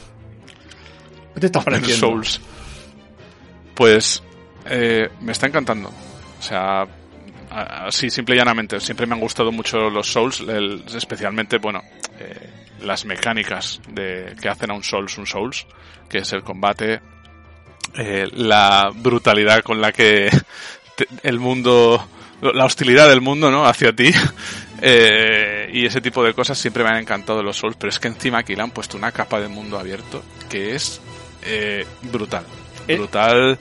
¿Qué te está Open Souls. Pues eh, me está encantando. O sea, así simple y llanamente. Siempre me han gustado mucho los Souls, especialmente, bueno, eh, las mecánicas de que hacen a un Souls un Souls, que es el combate, eh, la brutalidad con la que el mundo, la hostilidad del mundo, ¿no? Hacia ti. Eh, y ese tipo de cosas siempre me han encantado los Souls, pero es que encima aquí le han puesto una capa de mundo abierto que es brutal. Brutal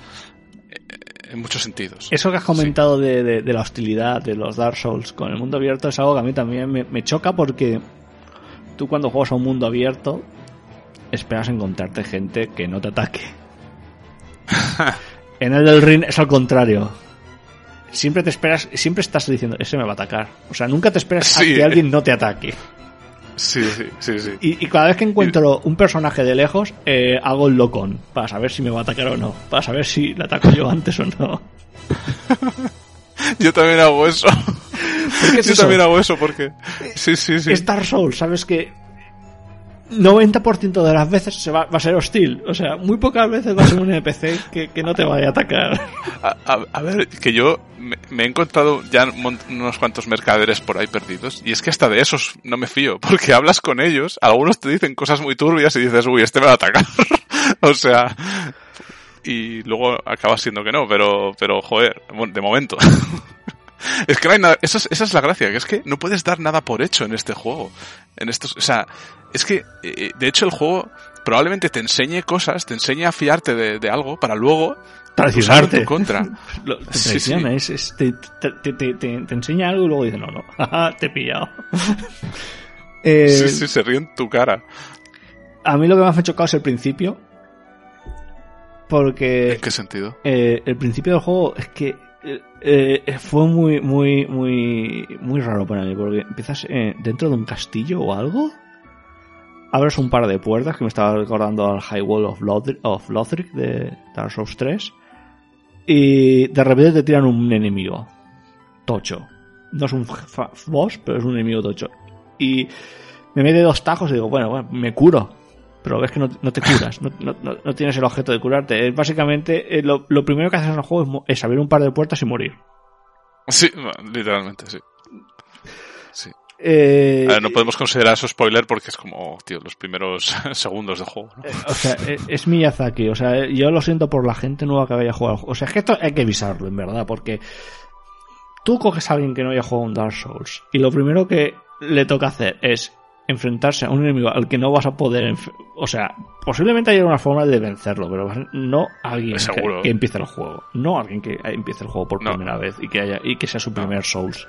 en muchos sentidos. Eso que has comentado de, la hostilidad de los Dark Souls con el mundo abierto es algo que a mí también me, choca porque tú cuando juegas a un mundo abierto esperas encontrarte gente que no te ataque. en el del ring es al contrario. Siempre te esperas, siempre estás diciendo, ese me va a atacar. O sea, nunca te esperas a que alguien no te ataque. Sí, sí, sí, sí. Y, cada vez que encuentro un personaje de lejos, eh, hago el locón para saber si me va a atacar o no. Para saber si le ataco yo antes o no. yo también hago eso. yo también hago eso porque... Sí, sí, sí. Star Souls, ¿sabes que 90% de las veces se va, a ser hostil. O sea, muy pocas veces va a ser un NPC que, no te vaya a atacar. A, ver, que yo me, he encontrado ya unos cuantos mercaderes por ahí perdidos. Y es que hasta de esos no me fío. Porque hablas con ellos, algunos te dicen cosas muy turbias y dices, uy, este me va a atacar. o sea, y luego acaba siendo que no, pero, pero joder, de momento. es que no hay nada, esa es, esa es la gracia, que es que no puedes dar nada por hecho en este juego. En estos, o sea, es que, eh, de hecho, el juego probablemente te enseñe cosas, te enseñe a fiarte de, algo para luego traicionarte en contra. te, te, te, enseña algo y luego dice, no, no, te he pillado. eh, sí, sí, se ríe en tu cara. A mí lo que me ha chocado es el principio. Porque... ¿En qué sentido? Eh, el principio del juego es que eh, fue muy, muy, muy, muy raro para mí, porque empiezas eh, dentro de un castillo o algo. Abres un par de puertas que me estaba recordando al High Wall of, Lothric, de Dark Souls 3. Y de repente te tiran un enemigo. Tocho. No es un boss, pero es un enemigo tocho. Y me mete dos tajos y digo, bueno, bueno, me curo pero ves que no, te curas, no, no, tienes el objeto de curarte. Es básicamente, eh, lo, primero que haces en el juego es, abrir un par de puertas y morir. Sí, literalmente, sí. Sí. Eh, no podemos considerar eso spoiler porque es como, tío, los primeros segundos de juego. Eh, o sea, es Miyazaki. O sea, yo lo siento por la gente nueva que vaya a jugar. O sea, es que esto hay que avisarlo, en verdad, porque tú coges a alguien que no haya jugado un Dark Souls y lo primero que le toca hacer es enfrentarse a un enemigo al que no vas a poder. O sea, posiblemente haya una forma de vencerlo, pero no alguien que, empiece el juego. No alguien que empiece el juego por primera vez y que haya y que sea su primer Souls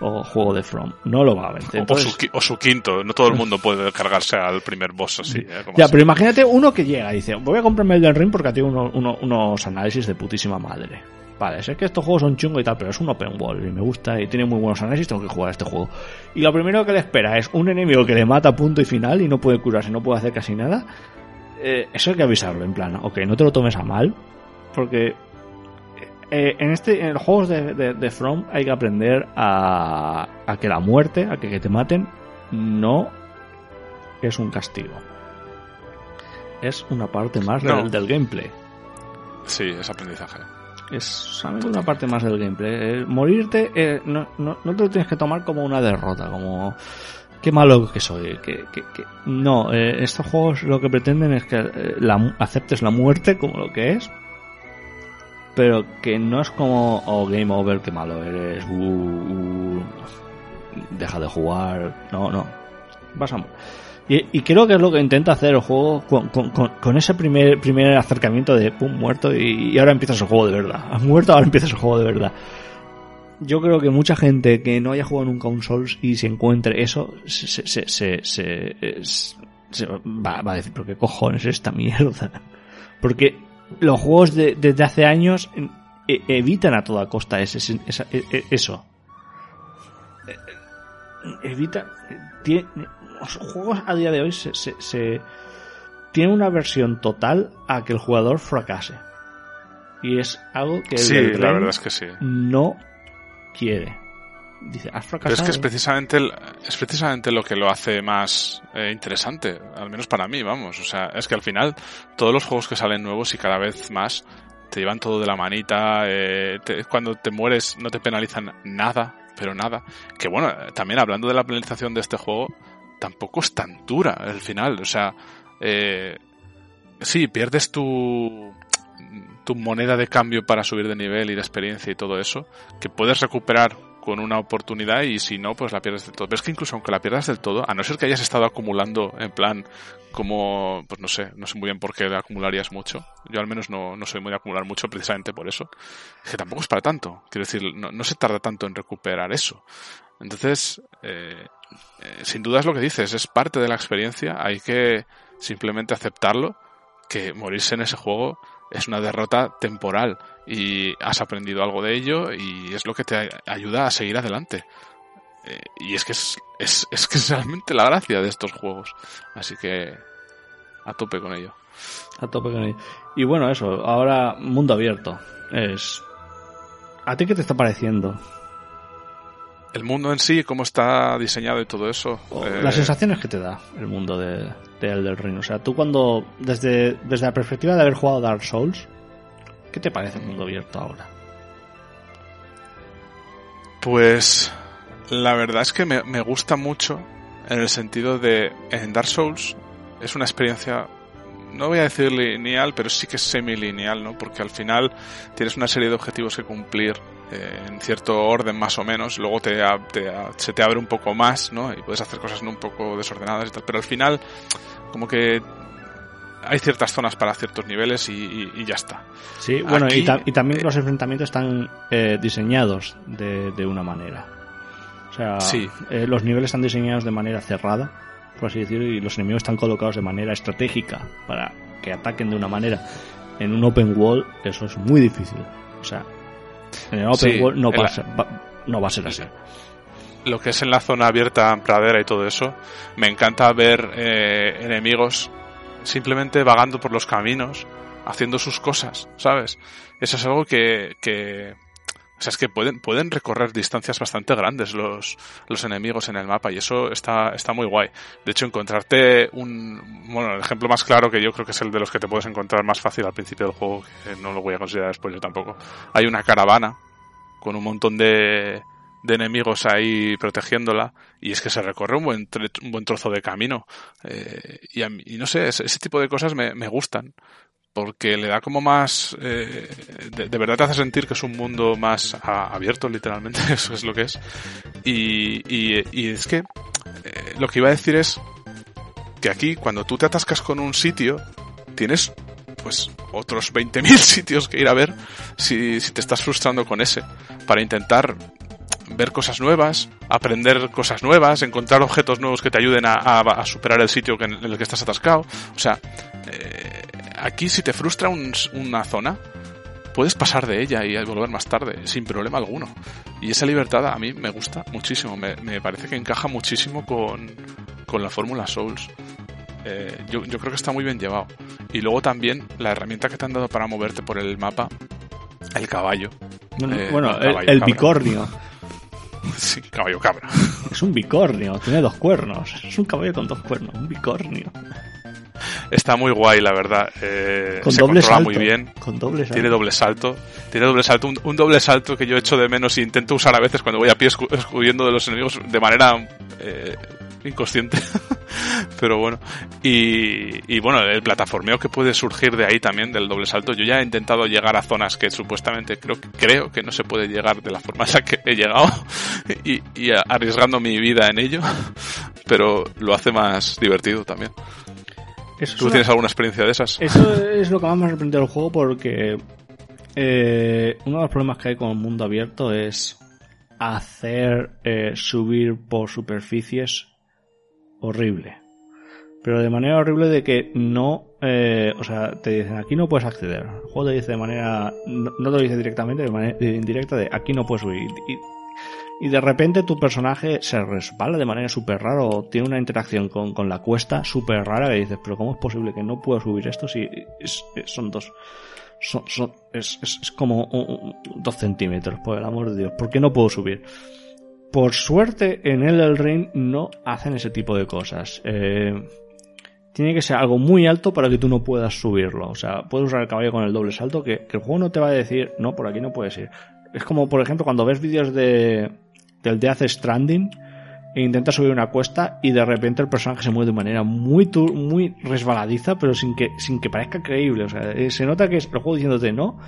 o juego de From. No lo va a vencer. o, su, quinto. No todo el mundo puede cargarse al primer boss así. ¿eh? ya, pero imagínate uno que llega y dice: Voy a comprarme el del ring porque tiene unos análisis de putísima madre. Vale, sé que estos juegos son chungos y tal, pero es un open world y me gusta y tiene muy buenos análisis, tengo que jugar a este juego. Y lo primero que le espera es un enemigo que le mata a punto y final y no puede curarse, no puede hacer casi nada. Eh, eso hay que avisarlo, en plan, ok, no te lo tomes a mal, porque eh, en este en los juegos de, From hay que aprender a, a que la muerte, a que, te maten, no es un castigo. Es una parte más del, del gameplay. Sí, es aprendizaje es una parte más del gameplay. morirte eh, no, no, no, te lo tienes que tomar como una derrota, como qué malo que soy. Que, que, No, eh, estos juegos lo que pretenden es que eh, aceptes la muerte como lo que es, pero que no es como, oh, game over, qué malo eres, uh, uh, deja de jugar, no, no. Vas a y, creo que es lo que intenta hacer el juego con, ese primer, primer acercamiento de pum, muerto y, ahora empiezas el juego de verdad. Has muerto, ahora empiezas el juego de verdad. Yo creo que mucha gente que no haya jugado nunca un Souls y se encuentre eso, se, se, se, va, a decir, pero qué cojones es esta mierda. Porque los juegos de, desde hace años e, evitan a toda costa ese, e, e, eso. Evita, tiene, los juegos a día de hoy se, se, tiene una versión total a que el jugador fracase. Y es algo que sí, la verdad es que sí. no quiere. Dice, has fracasado. Pero es que es precisamente, es precisamente lo que lo hace más eh, interesante, al menos para mí, vamos. O sea, es que al final todos los juegos que salen nuevos y cada vez más te llevan todo de la manita, eh, cuando te mueres no te penalizan nada, pero nada. Que bueno, también hablando de la penalización de este juego, tampoco es tan dura el final. O sea, eh, sí, pierdes tu, tu moneda de cambio para subir de nivel y de experiencia y todo eso, que puedes recuperar con una oportunidad y si no, pues la pierdes del todo. Pero es que incluso aunque la pierdas del todo, a no ser que hayas estado acumulando en plan como, pues no sé, no sé muy bien por qué acumularías mucho. Yo al menos no, no soy muy de acumular mucho precisamente por eso. Es que tampoco es para tanto. Quiero decir, no, se tarda tanto en recuperar eso. Entonces, eh, sin duda es lo que dices, es parte de la experiencia. Hay que simplemente aceptarlo, que morirse en ese juego es una derrota temporal y has aprendido algo de ello y es lo que te ayuda a seguir adelante. Eh, y es que es, es, es, que es realmente la gracia de estos juegos. Así que a tope con ello. A tope con ello. Y bueno, eso, ahora mundo abierto. Es. ¿A ti qué te está pareciendo? El mundo en sí, cómo está diseñado y todo eso. Las eh, sensaciones que te da el mundo de, de Elden Ring. O sea, tú cuando, desde, desde la perspectiva de haber jugado Dark Souls, ¿qué te parece el mundo abierto ahora? Pues la verdad es que me, me gusta mucho en el sentido de en Dark Souls es una experiencia no voy a decir lineal, pero sí que es semi-lineal, ¿no? Porque al final tienes una serie de objetivos que cumplir eh, en cierto orden más o menos, luego te, se te abre un poco más, ¿no? Y puedes hacer cosas un poco desordenadas y tal, pero al final como que hay ciertas zonas para ciertos niveles y, ya está. Sí, bueno, y, también los enfrentamientos están eh, diseñados de, de, una manera. O sea, eh, los niveles están diseñados de manera cerrada, por así decirlo, y los enemigos están colocados de manera estratégica para que ataquen de una manera. En un open wall eso es muy difícil. O sea, en el open world no, va, no va a ser así lo que es en la zona abierta, pradera y todo eso, me encanta ver eh, enemigos simplemente vagando por los caminos, haciendo sus cosas, ¿sabes? Eso es algo que, que o sea, es que pueden, pueden recorrer distancias bastante grandes los, los enemigos en el mapa y eso está, está muy guay. De hecho, encontrarte un, bueno, el ejemplo más claro que yo creo que es el de los que te puedes encontrar más fácil al principio del juego, que no lo voy a considerar después yo tampoco. Hay una caravana con un montón de, de enemigos ahí protegiéndola y es que se recorre un buen, un buen trozo de camino eh, y, y, no sé, ese, tipo de cosas me, me, gustan porque le da como más eh, de, verdad te hace sentir que es un mundo más abierto literalmente eso es lo que es y, y, y es que eh, lo que iba a decir es que aquí cuando tú te atascas con un sitio tienes pues otros 20.000 sitios que ir a ver si, si te estás frustrando con ese para intentar ver cosas nuevas, aprender cosas nuevas, encontrar objetos nuevos que te ayuden a, superar el sitio en el que estás atascado. O sea, eh, aquí si te frustra una zona, puedes pasar de ella y volver más tarde, sin problema alguno. Y esa libertad a mí me gusta muchísimo, me, parece que encaja muchísimo con, la fórmula Souls. Eh, yo, creo que está muy bien llevado. Y luego también la herramienta que te han dado para moverte por el mapa, el caballo. bueno, eh, el, bicornio. Sí, caballo cabra. Es un bicornio, tiene dos cuernos. Es un caballo con dos cuernos, un bicornio. Está muy guay, la verdad. Eh, con se doble controla muy bien. Con doble Tiene doble salto. Tiene doble salto. Un, doble salto que yo echo de menos e intento usar a veces cuando voy a pie escudiendo de los enemigos de manera eh, inconsciente. Pero bueno. Y, y, bueno, el plataformeo que puede surgir de ahí también, del doble salto. Yo ya he intentado llegar a zonas que supuestamente creo, creo que no se puede llegar de la forma en la que he llegado. Y, y arriesgando mi vida en ello. Pero lo hace más divertido también. ¿Tú tienes alguna experiencia de esas? Eso es lo que más me ha sorprendido el juego porque eh, uno de los problemas que hay con el mundo abierto es hacer eh, subir por superficies horrible. Pero de manera horrible de que no, eh, o sea, te dicen aquí no puedes acceder. El juego te dice de manera, no, te lo dice directamente, de manera indirecta de aquí no puedes subir. Y y de repente tu personaje se resbala de manera súper rara o tiene una interacción con, con la cuesta súper rara que dices, pero ¿cómo es posible que no pueda subir esto si son dos... Son, es, es, como dos centímetros, por el amor de Dios. ¿Por qué no puedo subir? Por suerte, en el Ring no hacen ese tipo de cosas. Eh, tiene que ser algo muy alto para que tú no puedas subirlo. O sea, puedes usar el caballo con el doble salto que el juego no te va a decir, no, por aquí no puedes ir. Es como, por ejemplo, cuando ves vídeos de, del Death Stranding e intenta subir una cuesta y de repente el personaje se mueve de manera muy muy resbaladiza, pero sin que, sin que parezca creíble. O sea, eh, se nota que es el juego diciéndote no,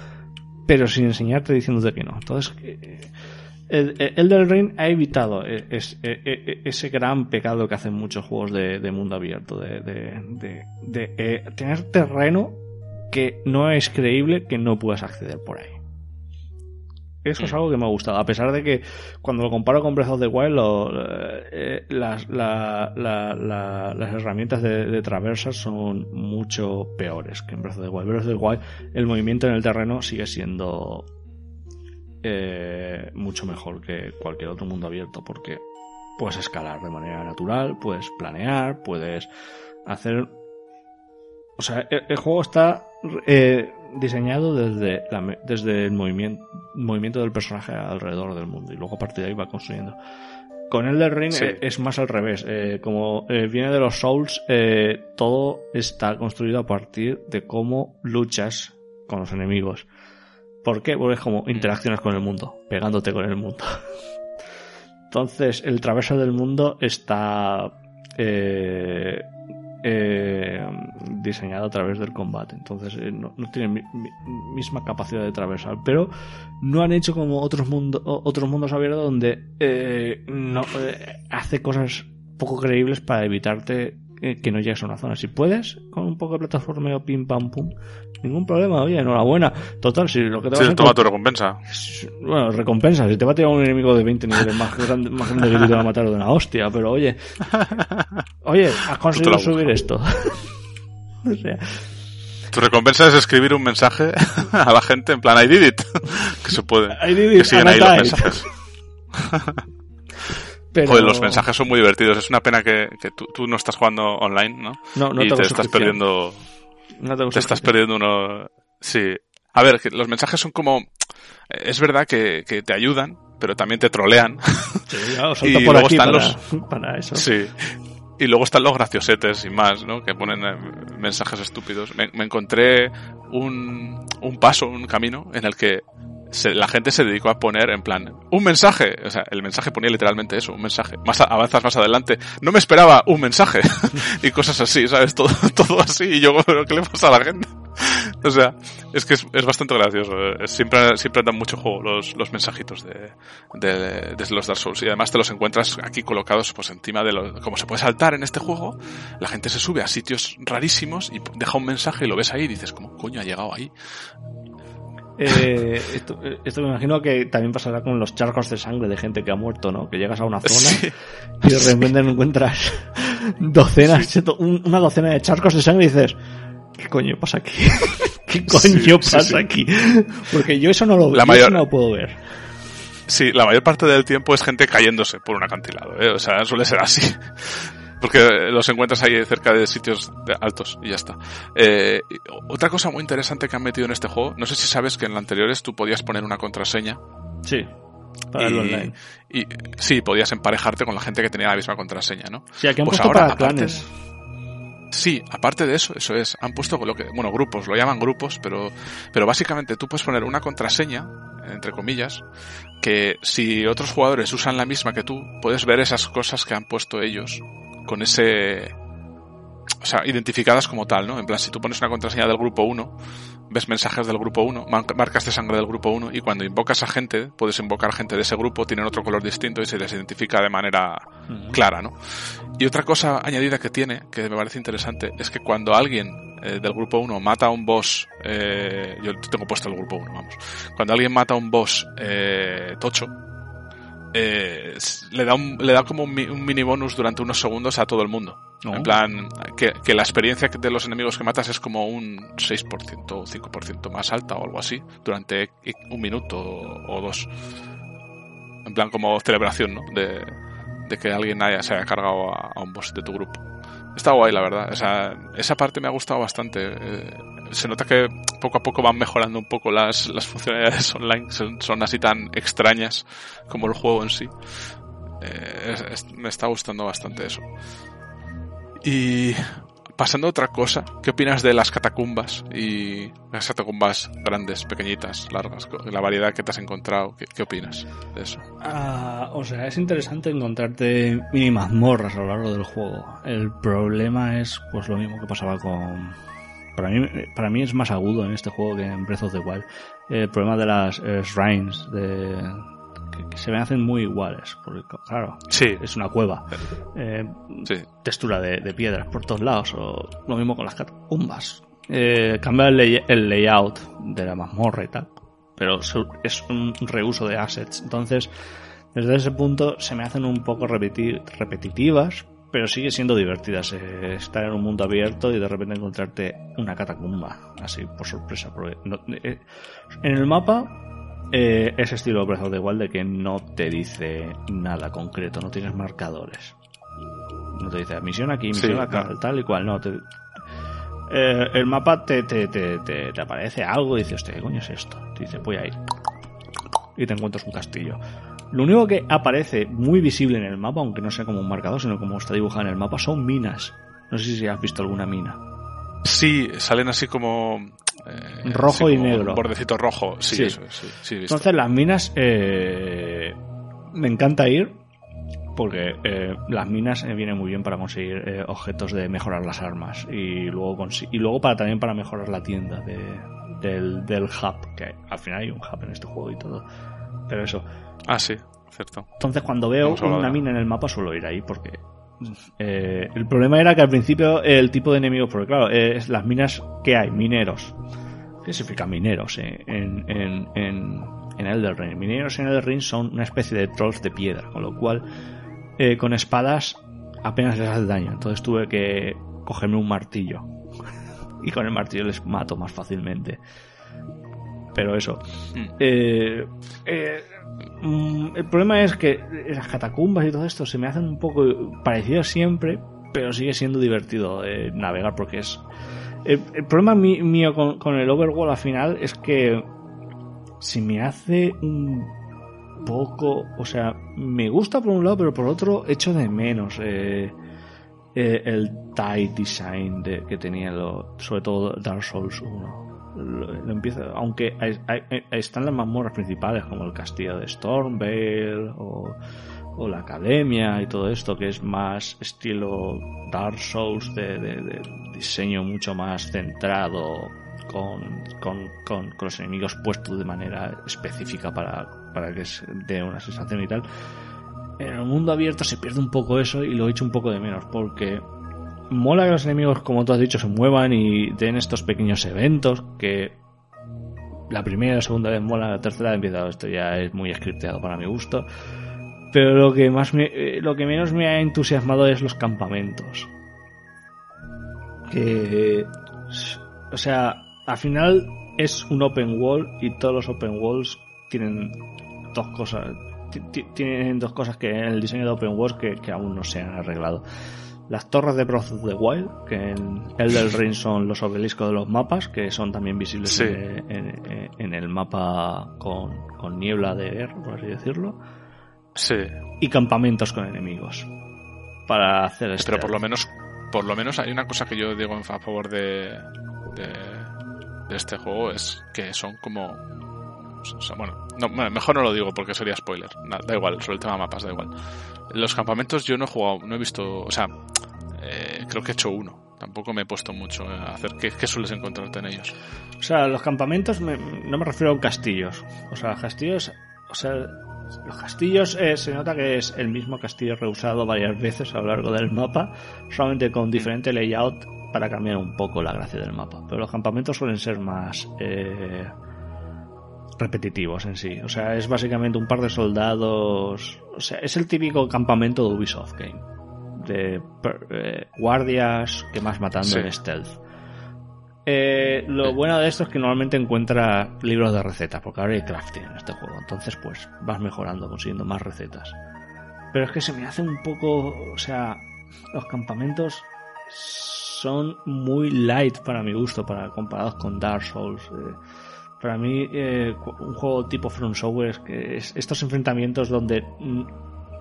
pero sin enseñarte diciéndote que no. Entonces, eh, el, el del Ring ha evitado e, e, ese gran pecado que hacen muchos juegos de, mundo abierto, de, de, eh, tener terreno que no es creíble que no puedas acceder por ahí. Eso es mm. algo que me ha gustado, a pesar de que cuando lo comparo con Breath of the Wild, eh, las, las herramientas de, traversas son mucho peores que en Breath of the Wild. Breath of the Wild, el movimiento en el terreno sigue siendo eh, mucho mejor que cualquier otro mundo abierto, porque puedes escalar de manera natural, puedes planear, puedes hacer... O sea, el, juego está... Eh, diseñado desde, desde el movimiento, movimiento del personaje alrededor del mundo y luego a partir de ahí va construyendo. Con el del Ring eh, es más al revés. Eh, como eh, viene de los Souls, todo está construido a partir de cómo luchas con los enemigos. ¿Por qué? Porque es como mm. interacciones con el mundo, pegándote con el mundo. Entonces, el traverso del mundo está eh, diseñado a través del combate. Entonces eh, no, tiene misma capacidad de traversar. Pero no han hecho como otros, mundos otros mundos abiertos donde eh, no, hace cosas poco creíbles para evitarte que no llegues a una zona. Si puedes, con un poco de plataformeo pim pam pum, ningún problema, oye, enhorabuena. Total, si lo que te vas a toma tu recompensa. Bueno, recompensa, si te va a tirar un enemigo de 20 niveles más grande, más grande que te va a matar de una hostia, pero oye, oye, has conseguido subir esto. o sea. Tu recompensa es escribir un mensaje a la gente en plan I did it. que se puede. I did it, que siguen ahí los mensajes. Pero... los mensajes son muy divertidos. Es una pena que, que tú, tú, no estás jugando online, ¿no? No, no y te estás perdiendo te estás perdiendo uno. Sí. A ver, que los mensajes son como. Es verdad que, que te ayudan, pero también te trolean. Sí, y luego están los. Para eso. Sí. Y luego están los graciosetes y más, ¿no? Que ponen eh, mensajes estúpidos. Me, me encontré un, un paso, un camino en el que la gente se dedicó a poner en plan un mensaje, o sea, el mensaje ponía literalmente eso, un mensaje. Más avanzas más adelante, no me esperaba un mensaje y cosas así, ¿sabes? Todo, todo así y yo, ¿qué le pasa a la gente? o sea, es que es, es bastante gracioso. Siempre, siempre dan mucho juego los, los mensajitos de, de, los Dark Souls y además te los encuentras aquí colocados pues encima de lo, como se puede saltar en este juego, la gente se sube a sitios rarísimos y deja un mensaje y lo ves ahí y dices, ¿cómo coño ha llegado ahí? Eh, esto, esto, me imagino que también pasará con los charcos de sangre de gente que ha muerto, ¿no? Que llegas a una zona y de repente encuentras docenas, una docena de charcos de sangre y dices, ¿qué coño pasa aquí? ¿Qué coño pasa aquí? Porque yo eso no lo, la mayor... no lo puedo ver. Sí, la mayor parte del tiempo es gente cayéndose por un acantilado, ¿eh? O sea, suele ser así porque los encuentras ahí cerca de sitios altos y ya está. Eh, otra cosa muy interesante que han metido en este juego, no sé si sabes que en los anteriores tú podías poner una contraseña. Sí. Para el online. Y sí, podías emparejarte con la gente que tenía la misma contraseña, ¿no? Sí, aquí han pues puesto para clanes. Sí, aparte de eso, eso es, han puesto lo que, bueno, grupos, lo llaman grupos, pero, pero básicamente tú puedes poner una contraseña, entre comillas, que si otros jugadores usan la misma que tú, puedes ver esas cosas que han puesto ellos con ese... O sea, identificadas como tal, ¿no? En plan, si tú pones una contraseña del grupo 1, ves mensajes del grupo 1, marcas de sangre del grupo 1 y cuando invocas a gente, puedes invocar gente de ese grupo, tienen otro color distinto y se les identifica de manera clara, ¿no? Y otra cosa añadida que tiene, que me parece interesante, es que cuando alguien eh, del grupo 1 mata a un boss, eh, yo tengo puesto el grupo 1, vamos, cuando alguien mata a un boss eh, tocho, eh, le, da un, le da como un, mini bonus durante unos segundos a todo el mundo. En plan, que, que, la experiencia de los enemigos que matas es como un 6% o 5% más alta o algo así durante un minuto o dos. en plan como celebración, ¿no? De, que alguien haya, se haya cargado a, un boss de tu grupo. Está guay, la verdad. Esa, esa parte me ha gustado bastante. Eh, se nota que poco a poco van mejorando un poco las, las funcionalidades online. Son, así tan extrañas como el juego en sí. Eh, me está gustando bastante eso. Y pasando a otra cosa, ¿qué opinas de las catacumbas y las catacumbas grandes, pequeñitas, largas? La variedad que te has encontrado, ¿qué, opinas de eso? Ah, o sea, es interesante encontrarte mini mazmorras a lo largo del juego. El problema es pues lo mismo que pasaba con... Para mí, para mí es más agudo en este juego que en Breath of the Wild. El problema de las eh, shrines, de, que, se me hacen muy iguales. Porque, claro, sí. es una cueva. Eh, textura de, piedras por todos lados. O lo mismo con las catacumbas. Eh, cambia el, layout de la mazmorra y tal. Pero es un reuso de assets. Entonces, desde ese punto se me hacen un poco repetitivas, pero sigue siendo divertidas eh, estar en un mundo abierto y de repente encontrarte una catacumba, así por sorpresa. Eh, en el mapa eh, ese estilo Breath de igual de que no te dice nada concreto, no tienes marcadores. No te dice misión aquí, misión acá, tal y cual, no. Te, eh, el mapa te, te, te, te, aparece algo y dices, hostia, ¿qué coño es esto? Te dice, voy ahí. Y te encuentras un castillo. Lo único que aparece muy visible en el mapa, aunque no sea como un marcador, sino como está dibujado en el mapa, son minas. No sé si has visto alguna mina. Sí, salen así como eh, rojo y negro. Un bordecito rojo, sí, Entonces las minas eh, me encanta ir porque eh, las minas vienen muy bien para conseguir objetos de mejorar las armas y luego y luego para también para mejorar la tienda del, del hub que al final hay un hub en este juego y todo pero eso ah sí cierto entonces cuando veo una mina en el mapa suelo ir ahí porque eh, el problema era que al principio el tipo de enemigos, porque claro, es las minas que hay, mineros. ¿Qué significa mineros en, en, en, en Elder Ring? Mineros en Elder Ring son una especie de trolls de piedra, con lo cual eh, con espadas apenas les hace daño. Entonces tuve que cogerme un martillo. y con el martillo les mato más fácilmente. Pero eso. Hmm. Eh, eh, Mm, el problema es que las catacumbas y todo esto se me hacen un poco parecidas siempre, pero sigue siendo divertido eh, navegar porque es... El, problema mío con, el Overworld al final es que se me hace un poco... O sea, me gusta por un lado, pero por otro echo de menos eh, eh, el tie design de, que tenía lo, sobre todo Dark Souls 1 lo, empieza, aunque están las mazmorras principales como el castillo de Stormvale o, la academia y todo esto que es más estilo Dark Souls de, diseño mucho más centrado con, con, los enemigos puestos de manera específica para, para que dé una sensación y tal. En el mundo abierto se pierde un poco eso y lo he hecho un poco de menos porque mola que los enemigos, como tú has dicho, se muevan y den estos pequeños eventos que la primera y la segunda vez mola, la tercera empieza, esto ya es muy scripteado para mi gusto. Pero lo que más eh, lo que menos me ha entusiasmado es los campamentos. Que, o sea, al final es un open wall y todos los open walls tienen dos cosas, tienen dos cosas que en el diseño de open que, que aún no se han arreglado las torres de Breath of the Wild, que en Elder Ring son los obeliscos de los mapas, que son también visibles en, el mapa con, niebla de guerra, por así decirlo. Sí. Y campamentos con enemigos. Para hacer esto. Pero por lo menos, por lo menos hay una cosa que yo digo en favor de, de, de este juego, es que son como bueno, no, mejor no lo digo porque sería spoiler. da igual, sobre el tema mapas, da igual. Los campamentos yo no he jugado, no he visto, o sea, eh, creo que he hecho uno. Tampoco me he puesto mucho a hacer. ¿Qué, sueles encontrarte en ellos? O sea, los campamentos no me refiero a castillos. O sea, castillos, o sea, los castillos eh, se nota que es el mismo castillo reusado varias veces a lo largo del mapa, solamente con diferente layout para cambiar un poco la gracia del mapa. Pero los campamentos suelen ser más eh, repetitivos en sí. O sea, es básicamente un par de soldados. O sea, es el típico campamento de Ubisoft Game. De eh, guardias que más matando en stealth. Eh, lo bueno de esto es que normalmente encuentras libros de recetas, porque ahora hay crafting en este juego. Entonces, pues vas mejorando, consiguiendo más recetas. Pero es que se me hace un poco. O sea, los campamentos son muy light para mi gusto, para comparados con Dark Souls. Eh, para mí, eh, un juego tipo From Software es que es estos enfrentamientos donde mm,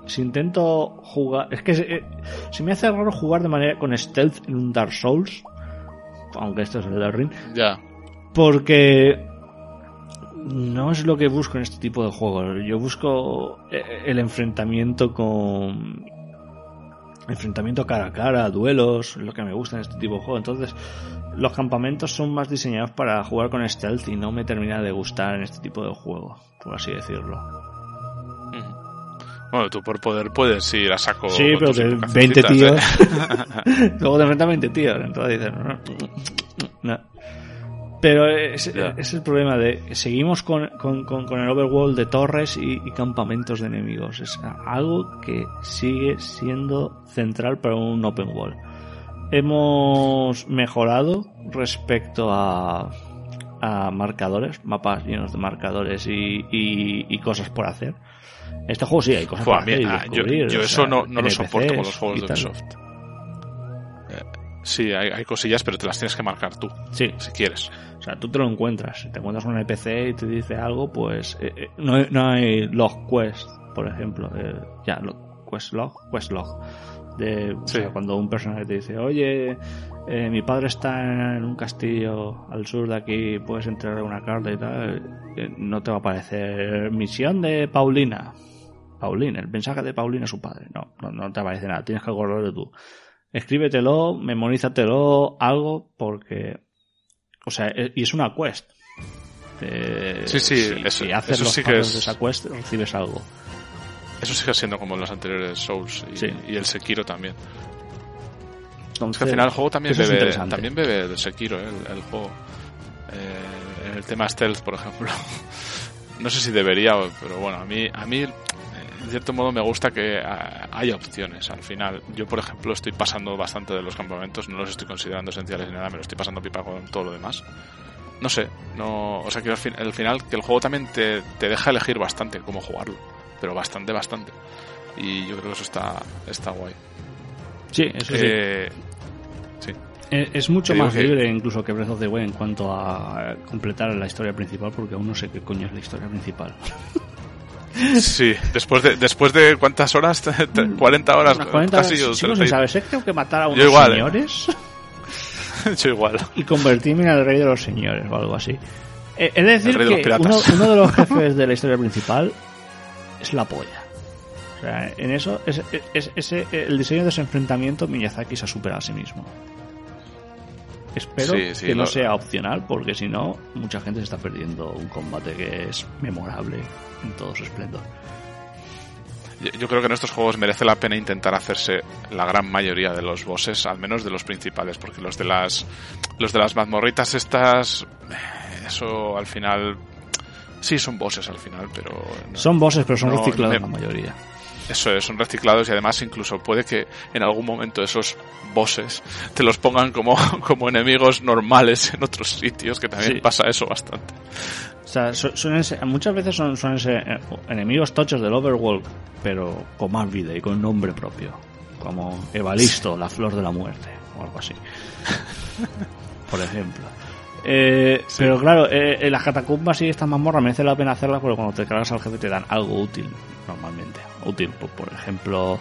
si intento jugar, es que eh, se me hace raro jugar de manera con stealth en un Dark Souls aunque esto es el del ring. Ya. Porque no es lo que busco en este tipo de juegos. Yo busco eh, el enfrentamiento con enfrentamiento cara a cara, duelos, lo que me gusta en este tipo de juego. Entonces, los campamentos son más diseñados para jugar con stealth y no me termina de gustar en este tipo de juego, por así decirlo. Bueno, tú por poder puedes ir a saco. Sí, pero de 20 tíos. ¿eh? Luego te enfrentas a 20 tíos. Entonces dices, no, no. Pero es, es, el problema de. Seguimos con, con, con, el overworld de torres y, y, campamentos de enemigos. Es algo que sigue siendo central para un open world. Hemos mejorado respecto a, a marcadores, mapas llenos de marcadores y, y, y cosas por hacer este juego sí hay cosas para hacer y descubrir, yo, eso no, no lo soporto con los juegos de Ubisoft. Eh, sí, hay, hay, cosillas, pero te las tienes que marcar tú. Sí. Si quieres. O sea, tú te lo encuentras. Si te encuentras un NPC y te dice algo, pues eh, eh, no, hay, no hay log quest, por ejemplo. ya, quest log, quest log. De, o sea, cuando un personaje te dice, oye, eh, mi padre está en un castillo al sur de aquí, puedes entregar una carta y tal, no te va a aparecer misión de Paulina. Paulina, el mensaje de Paulina a su padre. No, no, te aparece nada, tienes que acordarlo tú. Escríbetelo, memorízatelo, algo, porque. O sea, e, y es una quest. sí, sí, si, eso, si haces eso los sí que es... de esa quest, recibes algo. Eso sigue siendo como en los anteriores Souls y, Sí. y el Sekiro también. Entonces, Es que al final el juego también bebe, también bebe de Sekiro, ¿eh? el, el juego. Eh, el tema stealth, por ejemplo. no sé si debería, pero bueno, a mí, a mí en cierto modo me gusta que ah, haya opciones al final. Yo, por ejemplo, estoy pasando bastante de los campamentos, no los estoy considerando esenciales ni nada, me lo estoy pasando pipa con todo lo demás. No sé, no, o sea que al, fin- al final que el juego también te, te deja elegir bastante cómo jugarlo, pero bastante, bastante. Y yo creo que eso está, está guay. Sí, eso sí. Eh, sí. Eh, Es mucho más que- libre incluso que Breath of the Wild en cuanto a completar la historia principal, porque aún no sé qué coño es la historia principal. Sí, después de, después de cuántas horas, 40 horas, Unas 40 casi sigo yo, sin 30. saber, sé que tengo que matar a unos igual, eh. señores Yo igual. y convertirme en el rey de los señores o algo así. Eh, es decir, de que uno, de los jefes de la historia principal es la polla. O sea, en eso, es, es- ese- el diseño de ese enfrentamiento, Miyazaki se ha superado a sí mismo. Espero Sí, sí, que no lo- sea opcional, porque si no, mucha gente se está perdiendo un combate que es memorable en todo su esplendor. Yo, yo creo que en estos juegos merece la pena intentar hacerse la gran mayoría de los bosses, al menos de los principales, porque los de las los de las mazmorritas estas, eh, eso al final sí son bosses al final, pero no- Son bosses, pero son No, reciclados me- la mayoría. Eso es, son reciclados y además incluso puede que en algún momento esos bosses te los pongan como, como enemigos normales en otros sitios, que también Sí. pasa eso bastante. O sea, suelen ser- muchas veces son, suelen ser eh, enemigos tochos del Overworld, pero con más vida y con nombre propio. Como Evalisto, la flor de la muerte, o algo así. Por ejemplo. Eh, Pero claro, eh, en las catacumbas y estas mazmorras merece la pena hacerlas porque cuando te cargas al jefe te dan algo útil, normalmente. Útil, por, por ejemplo,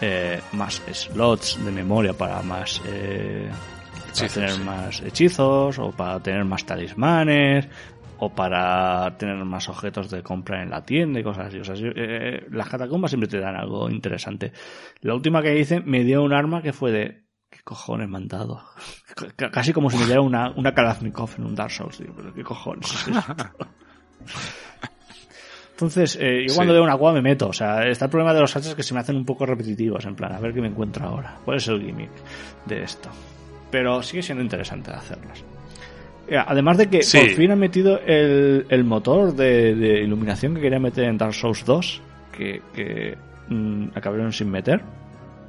eh, más slots de memoria para más... Eh, para Hechizos, tener sí. más hechizos o para tener más talismanes o para tener más objetos de compra en la tienda y cosas así. O sea, sí, eh, las catacumbas siempre te dan algo interesante. La última que hice me dio un arma que fue de... ¿Qué cojones me han dado? C- Casi como si me diera una, una Kalashnikov en un Dark Souls. Digo, pero ¿qué cojones es? Entonces, eh, yo Sí. cuando veo una cueva me meto. O sea, está el problema de los hachas que se me hacen un poco repetitivos. En plan, a ver qué me encuentro ahora. ¿Cuál es el gimmick de esto? Pero sigue siendo interesante hacerlas. Eh, Además de que Sí. por fin han metido el, el motor de, de iluminación que quería meter en Dark Souls 2, que, que mm, acabaron sin meter,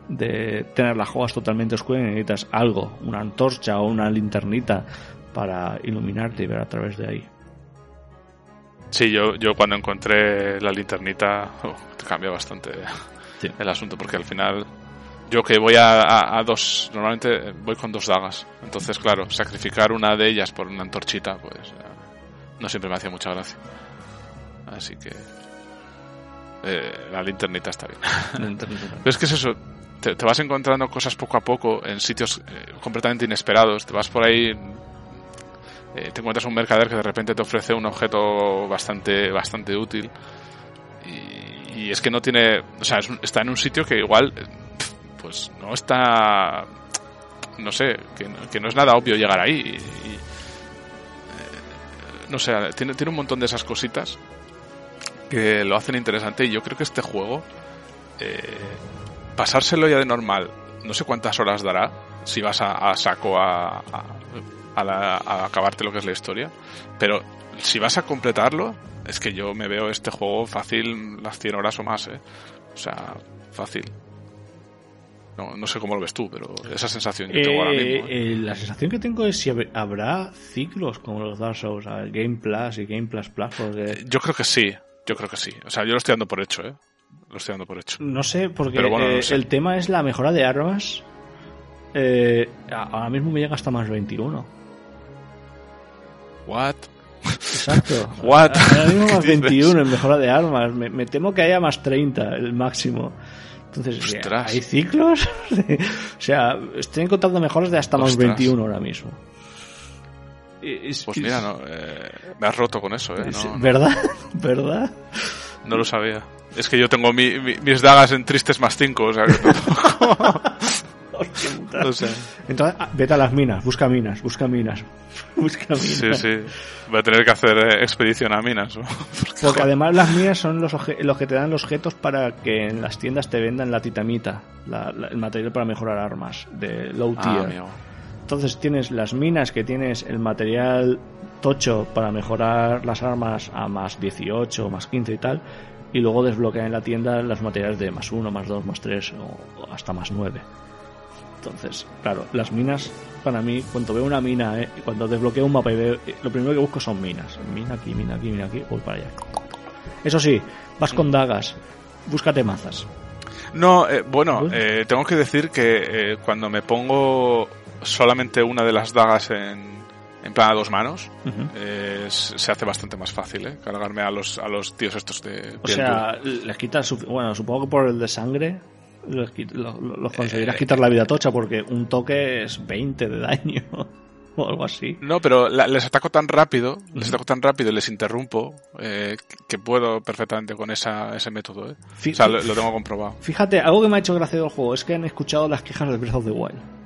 de tener las jugadas totalmente oscuras y necesitas algo, una antorcha o una linternita para iluminarte y ver a través de ahí. Sí, yo, yo cuando encontré la linternita oh, cambia bastante el asunto porque al final yo que voy a, dos, normalmente voy con dos dagas, entonces claro, sacrificar una de ellas por una antorchita, pues no siempre me hacía mucha gracia. Así que eh, la linternita está bien. Pero es que es eso, te, vas encontrando cosas poco a poco en sitios eh, completamente inesperados, te vas por ahí eh, te encuentras un mercader que de repente te ofrece un objeto bastante bastante útil y, es que no tiene o sea está en un sitio que igual pues no está no sé que, no es nada obvio llegar ahí y, eh, no sé tiene, tiene un montón de esas cositas que lo hacen interesante y yo creo que este juego eh, pasárselo ya de normal no sé cuántas horas dará si vas a, saco a, a, acabarte lo que es la historia. Pero si vas a completarlo, es que yo me veo este juego fácil las 100 horas o más, ¿eh? O sea, fácil. No, no sé cómo lo ves tú, pero esa sensación yo tengo ahora mismo. ¿eh? Eh, la sensación que tengo es si habrá ciclos como los Dark Souls, Game Plus y Game Plus Plus. Yo creo que sí, yo creo que sí. O sea, yo lo estoy dando por hecho, ¿eh? Lo estoy dando por hecho. No sé, porque el tema es la mejora de armas. ahora mismo me llega hasta más 21. What? Exacto. What? Ahora mismo más 21 en mejora de armas. Me, temo que haya más 30 el máximo. Entonces, ¿hay ciclos? o sea, estoy encontrando mejoras de hasta más 21 ahora mismo. pues mira, no, eh, me has roto con eso, ¿eh? ¿Verdad? ¿Verdad? No lo sabía. Es que yo tengo mis dagas en tristes más 5, o sea que Entonces, ah, vete a las minas, busca minas, busca minas. Busca minas. Sí, sí. Voy a tener que hacer eh, expedición a minas. Porque, además las minas son los, los que te dan los objetos para que en las tiendas te vendan la titamita, el material para mejorar armas de low ah, tier. Entonces tienes las minas que tienes el material tocho para mejorar las armas a más 18, más 15 y tal. Y luego desbloquea en la tienda los materiales de más 1, más 2, más 3 o hasta más 9. Entonces, claro, las minas, para mí, cuando veo una mina, eh, cuando desbloqueo un mapa y veo, eh, lo primero que busco son minas. Mina aquí, mina aquí, mina aquí, voy para allá. Eso sí, vas con dagas, búscate mazas. No, eh, bueno, tengo que decir que cuando me pongo solamente una de las dagas en, en plan a dos manos, se hace bastante más fácil, ¿eh? Cargarme a los, a los tíos estos de... O sea, les quitas, bueno, supongo que por el de sangre los, conseguirás quitar la vida tocha porque un toque es 20 de daño o algo así. No, pero les ataco tan rápido, les ataco tan rápido y les interrumpo eh, que puedo perfectamente con esa, ese método. ¿eh? O sea, lo, tengo comprobado. Fíjate, algo que me ha hecho gracia del juego es que han escuchado las quejas de Breath of the Wild.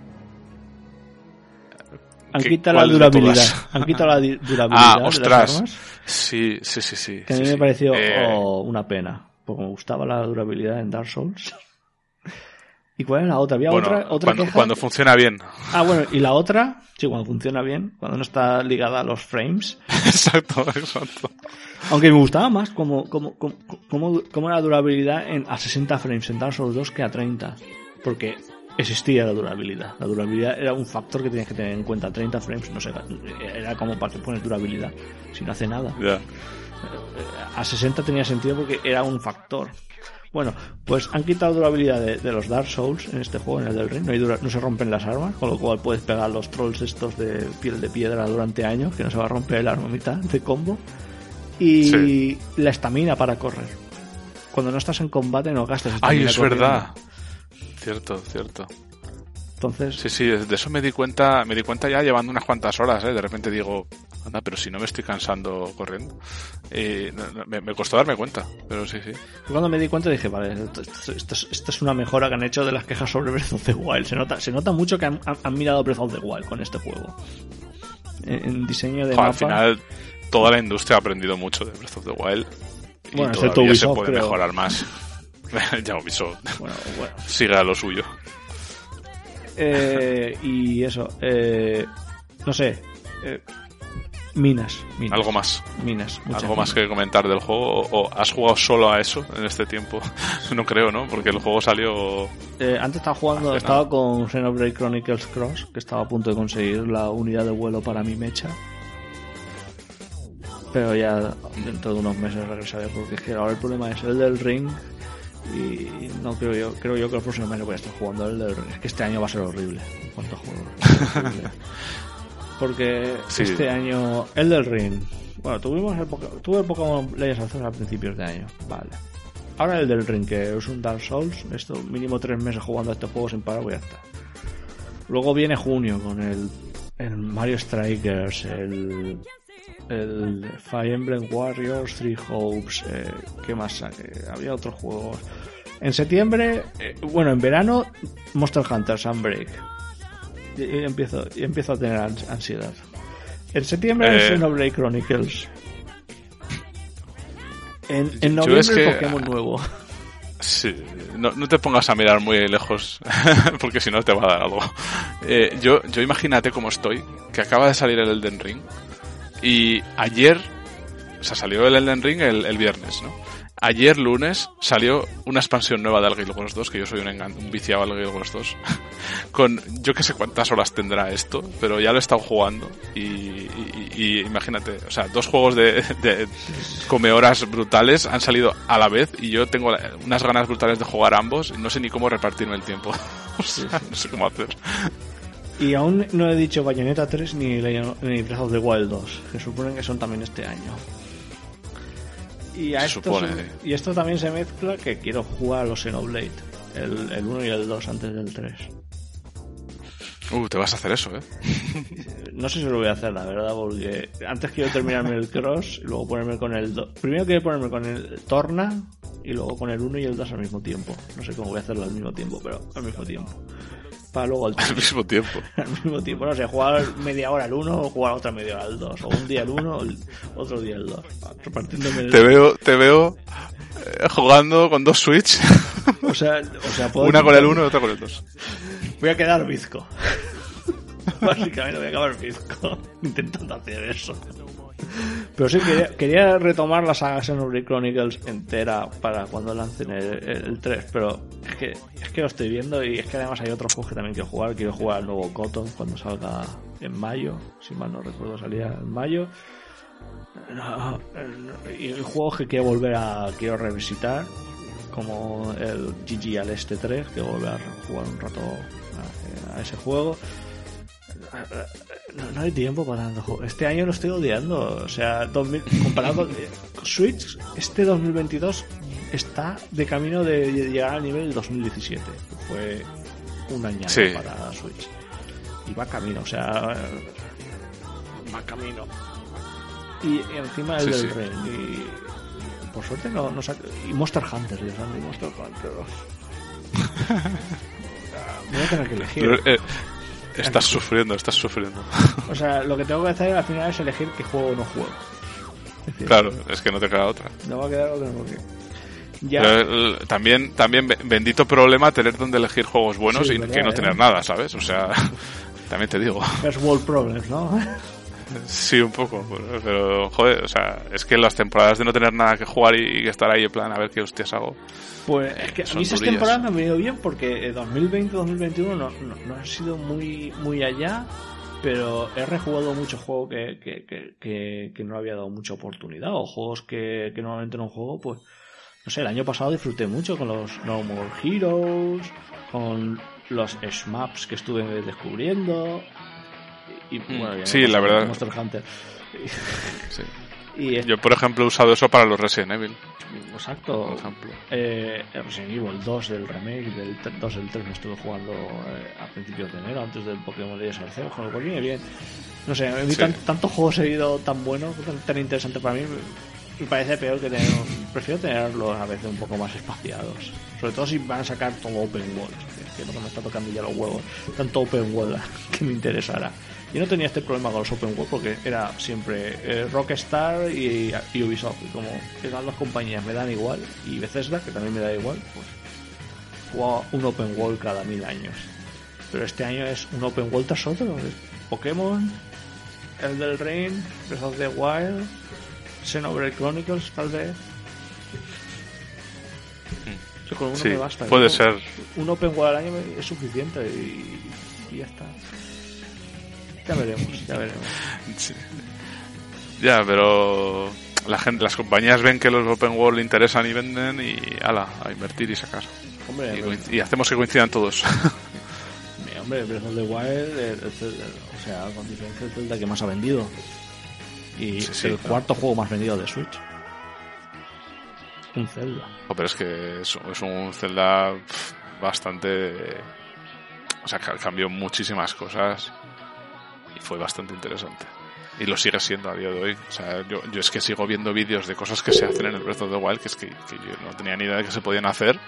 Han quitado la durabilidad. Han quitado la durabilidad. Ah, ostras. Sí, sí, sí, sí. Que a mí me pareció eh, oh, una pena. Porque me gustaba la durabilidad en Dark Souls. ¿Y cuál es la otra? Había otra, otra cuando, cuando funciona bien. Ah, bueno, y la otra, sí, cuando funciona bien, cuando no está ligada a los frames. exacto, exacto. Aunque me gustaba más como, como, como, como, la durabilidad en, a 60 frames en Dark Souls 2 que a 30. Porque existía la durabilidad. La durabilidad era un factor que tenías que tener en cuenta. 30 frames, no sé, era como para que pones durabilidad. Si no hace nada. A 60 tenía sentido porque era un factor. Bueno, pues han quitado durabilidad de, los Dark Souls en este juego, en el del Rey. No, se rompen las armas, con lo cual puedes pegar los trolls estos de piel de piedra durante años, que no se va a romper el arma mitad de combo. Y la estamina para correr. Cuando no estás en combate no gastas Ay, es verdad. Cierto, cierto. Entonces... Sí, sí, de eso me di cuenta, me di cuenta ya llevando unas cuantas horas, ¿eh? De repente digo, anda, pero si no me estoy cansando corriendo. me, costó darme cuenta, pero sí, sí. Cuando me di cuenta dije, vale, esto, es una mejora que han hecho de las quejas sobre Breath of the Wild. Se nota, se nota mucho que han, mirado Breath of the Wild con este juego. En, diseño de Al final, toda la industria ha aprendido mucho de Breath of the Wild. Bueno, y todavía se puede mejorar más. ya Ubisoft bueno, bueno. sigue a lo suyo. Eh, y eso, eh, no sé, eh, Minas, Algo más. Minas. Algo más que comentar del juego. ¿O has jugado solo a eso en este tiempo? no creo, ¿no? Porque el juego salió. Eh, antes estaba jugando, estaba con Xenoblade Chronicles Cross, que estaba a punto de conseguir la unidad de vuelo para mi mecha. Pero ya dentro de unos meses regresaré porque es que ahora el problema es el del ring y no creo yo creo yo que el próximo mes voy a estar jugando el del ring. Es que este año va a ser horrible. A juegos. porque este año el del ring bueno tuvimos el, tuve el Pokémon Legends a principios de año. Vale. Ahora el del ring que es un Dark Souls esto mínimo tres meses jugando a este juego sin parar voy a estar. Luego viene junio con el, el Mario Strikers el el Fire Emblem Warriors, Three Hopes, eh, ¿qué más? Eh, había otros juegos. En septiembre, eh, bueno, en verano, Monster Hunter Sunbreak. Y, y, empiezo, y empiezo a tener ansiedad. En septiembre, eh, Xenoblade Chronicles. En, en noviembre, es que, Pokémon nuevo. Sí, no, no, te pongas a mirar muy lejos, porque si no te va a dar algo. Eh, yo, yo imagínate cómo estoy, que acaba de salir el Elden Ring, y ayer, o sea, salió el Elden Ring el, viernes, ¿no? Ayer lunes salió una expansión nueva de Guild Wars 2, que yo soy un, un viciado al Guild Wars 2. Con yo que sé cuántas horas tendrá esto, pero ya lo he estado jugando. Y, imagínate, o sea, dos juegos de, de, come horas brutales han salido a la vez y yo tengo unas ganas brutales de jugar ambos no sé ni cómo repartirme el tiempo. o sea, no sé cómo hacer. Y aún no he dicho Bayonetta 3 ni, ni Breath of the Wild 2, que suponen que son también este año. Y, a esto, supone. y esto también se mezcla que quiero jugar a los Xenoblade, el, el 1 y el 2 antes del 3. Uh, te vas a hacer eso, ¿eh? No sé si lo voy a hacer, la verdad, porque antes quiero terminarme el Cross y luego ponerme con el 2. Primero quiero ponerme con el Torna y luego con el 1 y el 2 al mismo tiempo. No sé cómo voy a hacerlo al mismo tiempo, pero al mismo tiempo para luego al, al mismo tiempo. al mismo tiempo, no sé, jugar media hora al uno o jugar otra media hora al dos, o un día al uno o otro día al dos, repartiéndome el... Te veo, te veo eh, jugando con dos Switch. O sea, o sea puedo una con el uno y otra con el dos. Voy a quedar bizco. Básicamente voy a acabar bizco intentando hacer eso. Pero sí, quería, retomar la saga Xenoblade Chronicles entera para cuando lancen el, el, el, 3, pero es que, es que lo estoy viendo y es que además hay otros juegos que también quiero jugar. Quiero jugar al nuevo Cotton cuando salga en mayo, si mal no recuerdo salía en mayo. Y juegos que quiero volver a quiero revisitar, como el GG al Este 3, que volver a jugar un rato a ese juego no, no, hay tiempo para tanto juego. Este año lo estoy odiando. O sea, 2000, comparado con Switch, este 2022 está de camino de llegar al nivel del 2017. Que fue un año sí. para Switch. Y va camino, o sea, va camino. Y, y encima el sí, del sí. Rey. Y por suerte no, no saca, Y Monster Hunter, Dios mío, Monster Hunter. Voy a tener que elegir. Pero, eh, Estás sufriendo, estás sufriendo. O sea, lo que tengo que hacer al final es elegir qué juego no juego. Es decir, claro, es que no te queda otra. No va a quedar otra porque... Ya. Pero, también, también bendito problema tener donde elegir juegos buenos sí, y verdad, que no ¿eh? tener nada, ¿sabes? O sea, también te digo. Es World Problems, ¿no? Sí, un poco, pero joder, o sea, es que las temporadas de no tener nada que jugar y, estar ahí en plan a ver qué hostias hago. Pues es que a mí esas temporadas me han venido bien porque 2020-2021 no, no, no han sido muy, muy allá, pero he rejugado muchos juegos que, que, que, que, que no había dado mucha oportunidad o juegos que, que normalmente no juego, pues no sé, el año pasado disfruté mucho con los No More Heroes, con los Shmaps que estuve descubriendo. Y, y bueno, ya sí, la verdad. Monster Hunter. Sí. Y Yo, por ejemplo, he usado eso para los Resident Evil. Exacto. Por ejemplo. Eh, Resident Evil 2 del remake, del 2 del 3 me estuve jugando eh, a principios de enero, antes del Pokémon Legends Arceus, con lo cual viene bien. No sé, a mí sí. tan, tanto juego seguido tan bueno, tan, tan, interesante para mí, me parece peor que tener. Prefiero tenerlos a veces un poco más espaciados. Sobre todo si van a sacar todo Open World, que es lo que me está tocando ya los huevos. Tanto Open World que me interesará. Yo no tenía este problema con los Open World porque era siempre eh, Rockstar y, y, Ubisoft. Y como eran dos compañías me dan igual, y Bethesda, que también me da igual, pues jugaba un Open World cada mil años. Pero este año es un Open World tras otro. Pokémon, El del Rain, Breath of the Wild, Xenoblade Chronicles, tal vez. Yo con uno Sí, me basta. puede ser. Un Open World al año es suficiente y, y ya está. Ya veremos, ya veremos. Sí. Ya, pero la gente, las compañías ven que los open world interesan y venden y ala, a invertir y sacar. Hombre, Y, hacemos que coincidan todos. Mi hombre, Breath of the Wild, el- el Zelda, o sea, con diferencia el Zelda que más ha vendido. Y Sí, sí, el claro. cuarto juego más vendido de Switch. Un Zelda. Oh, pero es que es, es un Zelda bastante... O sea, ca- cambió muchísimas cosas y fue bastante interesante. Y lo sigue siendo a día de hoy. O sea, yo, yo es que sigo viendo vídeos de cosas que se hacen en el Breath of the Wild que es que, que yo no tenía ni idea de que se podían hacer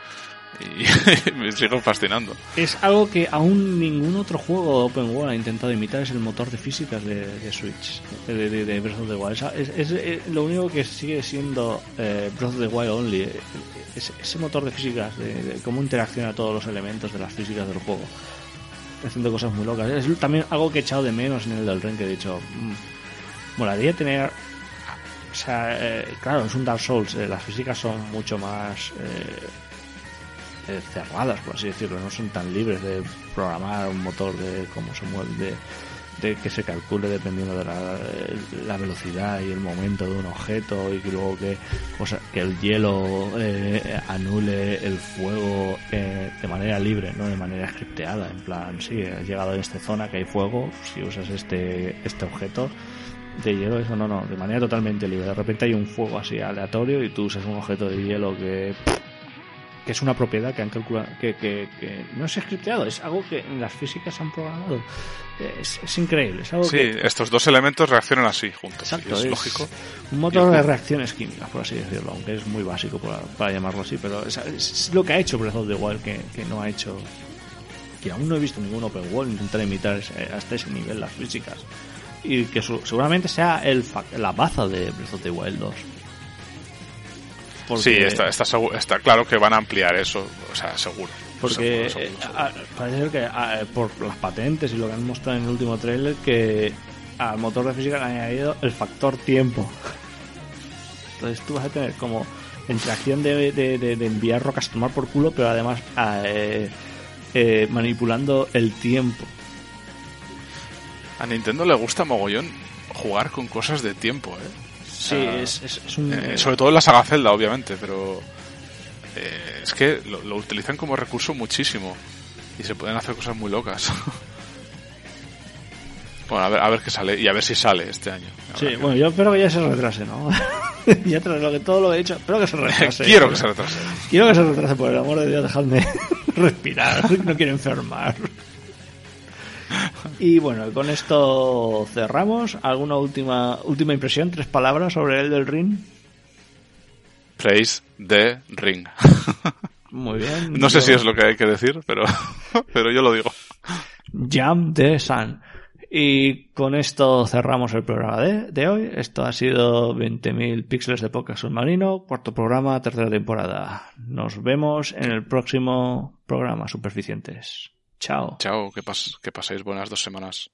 y me sigo fascinando. Es algo que aún ningún otro juego de Open World ha intentado imitar, es el motor de físicas de, de Switch, de, de, de Breath of the Wild. Es, es- es lo único que sigue siendo eh, Breath of the Wild Only, eh, es- ese motor de físicas, de cómo interacciona todos los elementos de las físicas del juego. Haciendo cosas muy locas. Es también algo que he echado de menos en el del Ren, que he dicho, mm, molaría tener... O sea, eh, claro, es un Dark Souls, eh, las físicas son mucho más... eh, cerradas, por así decirlo, no son tan libres de programar un motor de cómo se mueve, de, de que se calcule dependiendo de la, la velocidad y el momento de un objeto y que luego que, cosa, que el hielo eh, anule el fuego eh, de manera libre, no de manera scripteada, en plan, sí, has llegado a esta zona que hay fuego, si usas este, este objeto de hielo, eso no, no, de manera totalmente libre. De repente hay un fuego así aleatorio y tú usas un objeto de hielo que que es una propiedad que han calculado, que, que, que no es scripteado, es algo que en las físicas han programado. Es, es increíble, es algo Sí, que... estos dos elementos reaccionan así juntos. Exacto, es, es lógico. un motor de reacciones químicas, por así decirlo, aunque es muy básico para, para llamarlo así, pero es, es lo que ha hecho Breath of the Wild que, que no ha hecho, que aún no he visto ningún open world intentar imitar hasta ese nivel las físicas. Y que su- seguramente sea el la baza de Breath of the Wild 2. Porque- Sí, está, está, está claro que van a ampliar eso, o sea, seguro. Porque Seguro, seguro, eh, seguro. a- parece ser que a- por las patentes y lo que han mostrado en el último trailer que al motor de física le han añadido el factor tiempo. Entonces tú vas a tener como interacción de, de- de- de enviar rocas a tomar por culo, pero además a, eh, eh, manipulando el tiempo. A Nintendo le gusta mogollón jugar con cosas de tiempo, ¿eh? Sí, Ah, es, es- es un... Eh, sobre todo en la saga Zelda, obviamente, pero eh, es que lo, lo utilizan como recurso muchísimo y se pueden hacer cosas muy locas. bueno, a ver, a ver qué sale y a ver si sale este año. Sí, que- bueno, yo espero que ya se retrase, ¿no? ya tras lo que todo lo que he dicho, espero que se retrase. Quiero que se retrase. Quiero que se retrase, por el amor de Dios, dejadme respirar, no quiero enfermar. Y bueno, con esto cerramos. ¿Alguna última última impresión? ¿Tres palabras sobre el del ring? Praise the Ring. Muy bien. No sé si es lo que hay que decir, pero, pero yo lo digo. Jam de Sun. Y con esto cerramos el programa de, de hoy. Esto ha sido 20.000 píxeles de podcast submarino, cuarto programa, tercera temporada. Nos vemos en el próximo programa, Superficientes. Chao. Chao, que, pas que paséis buenas dos semanas.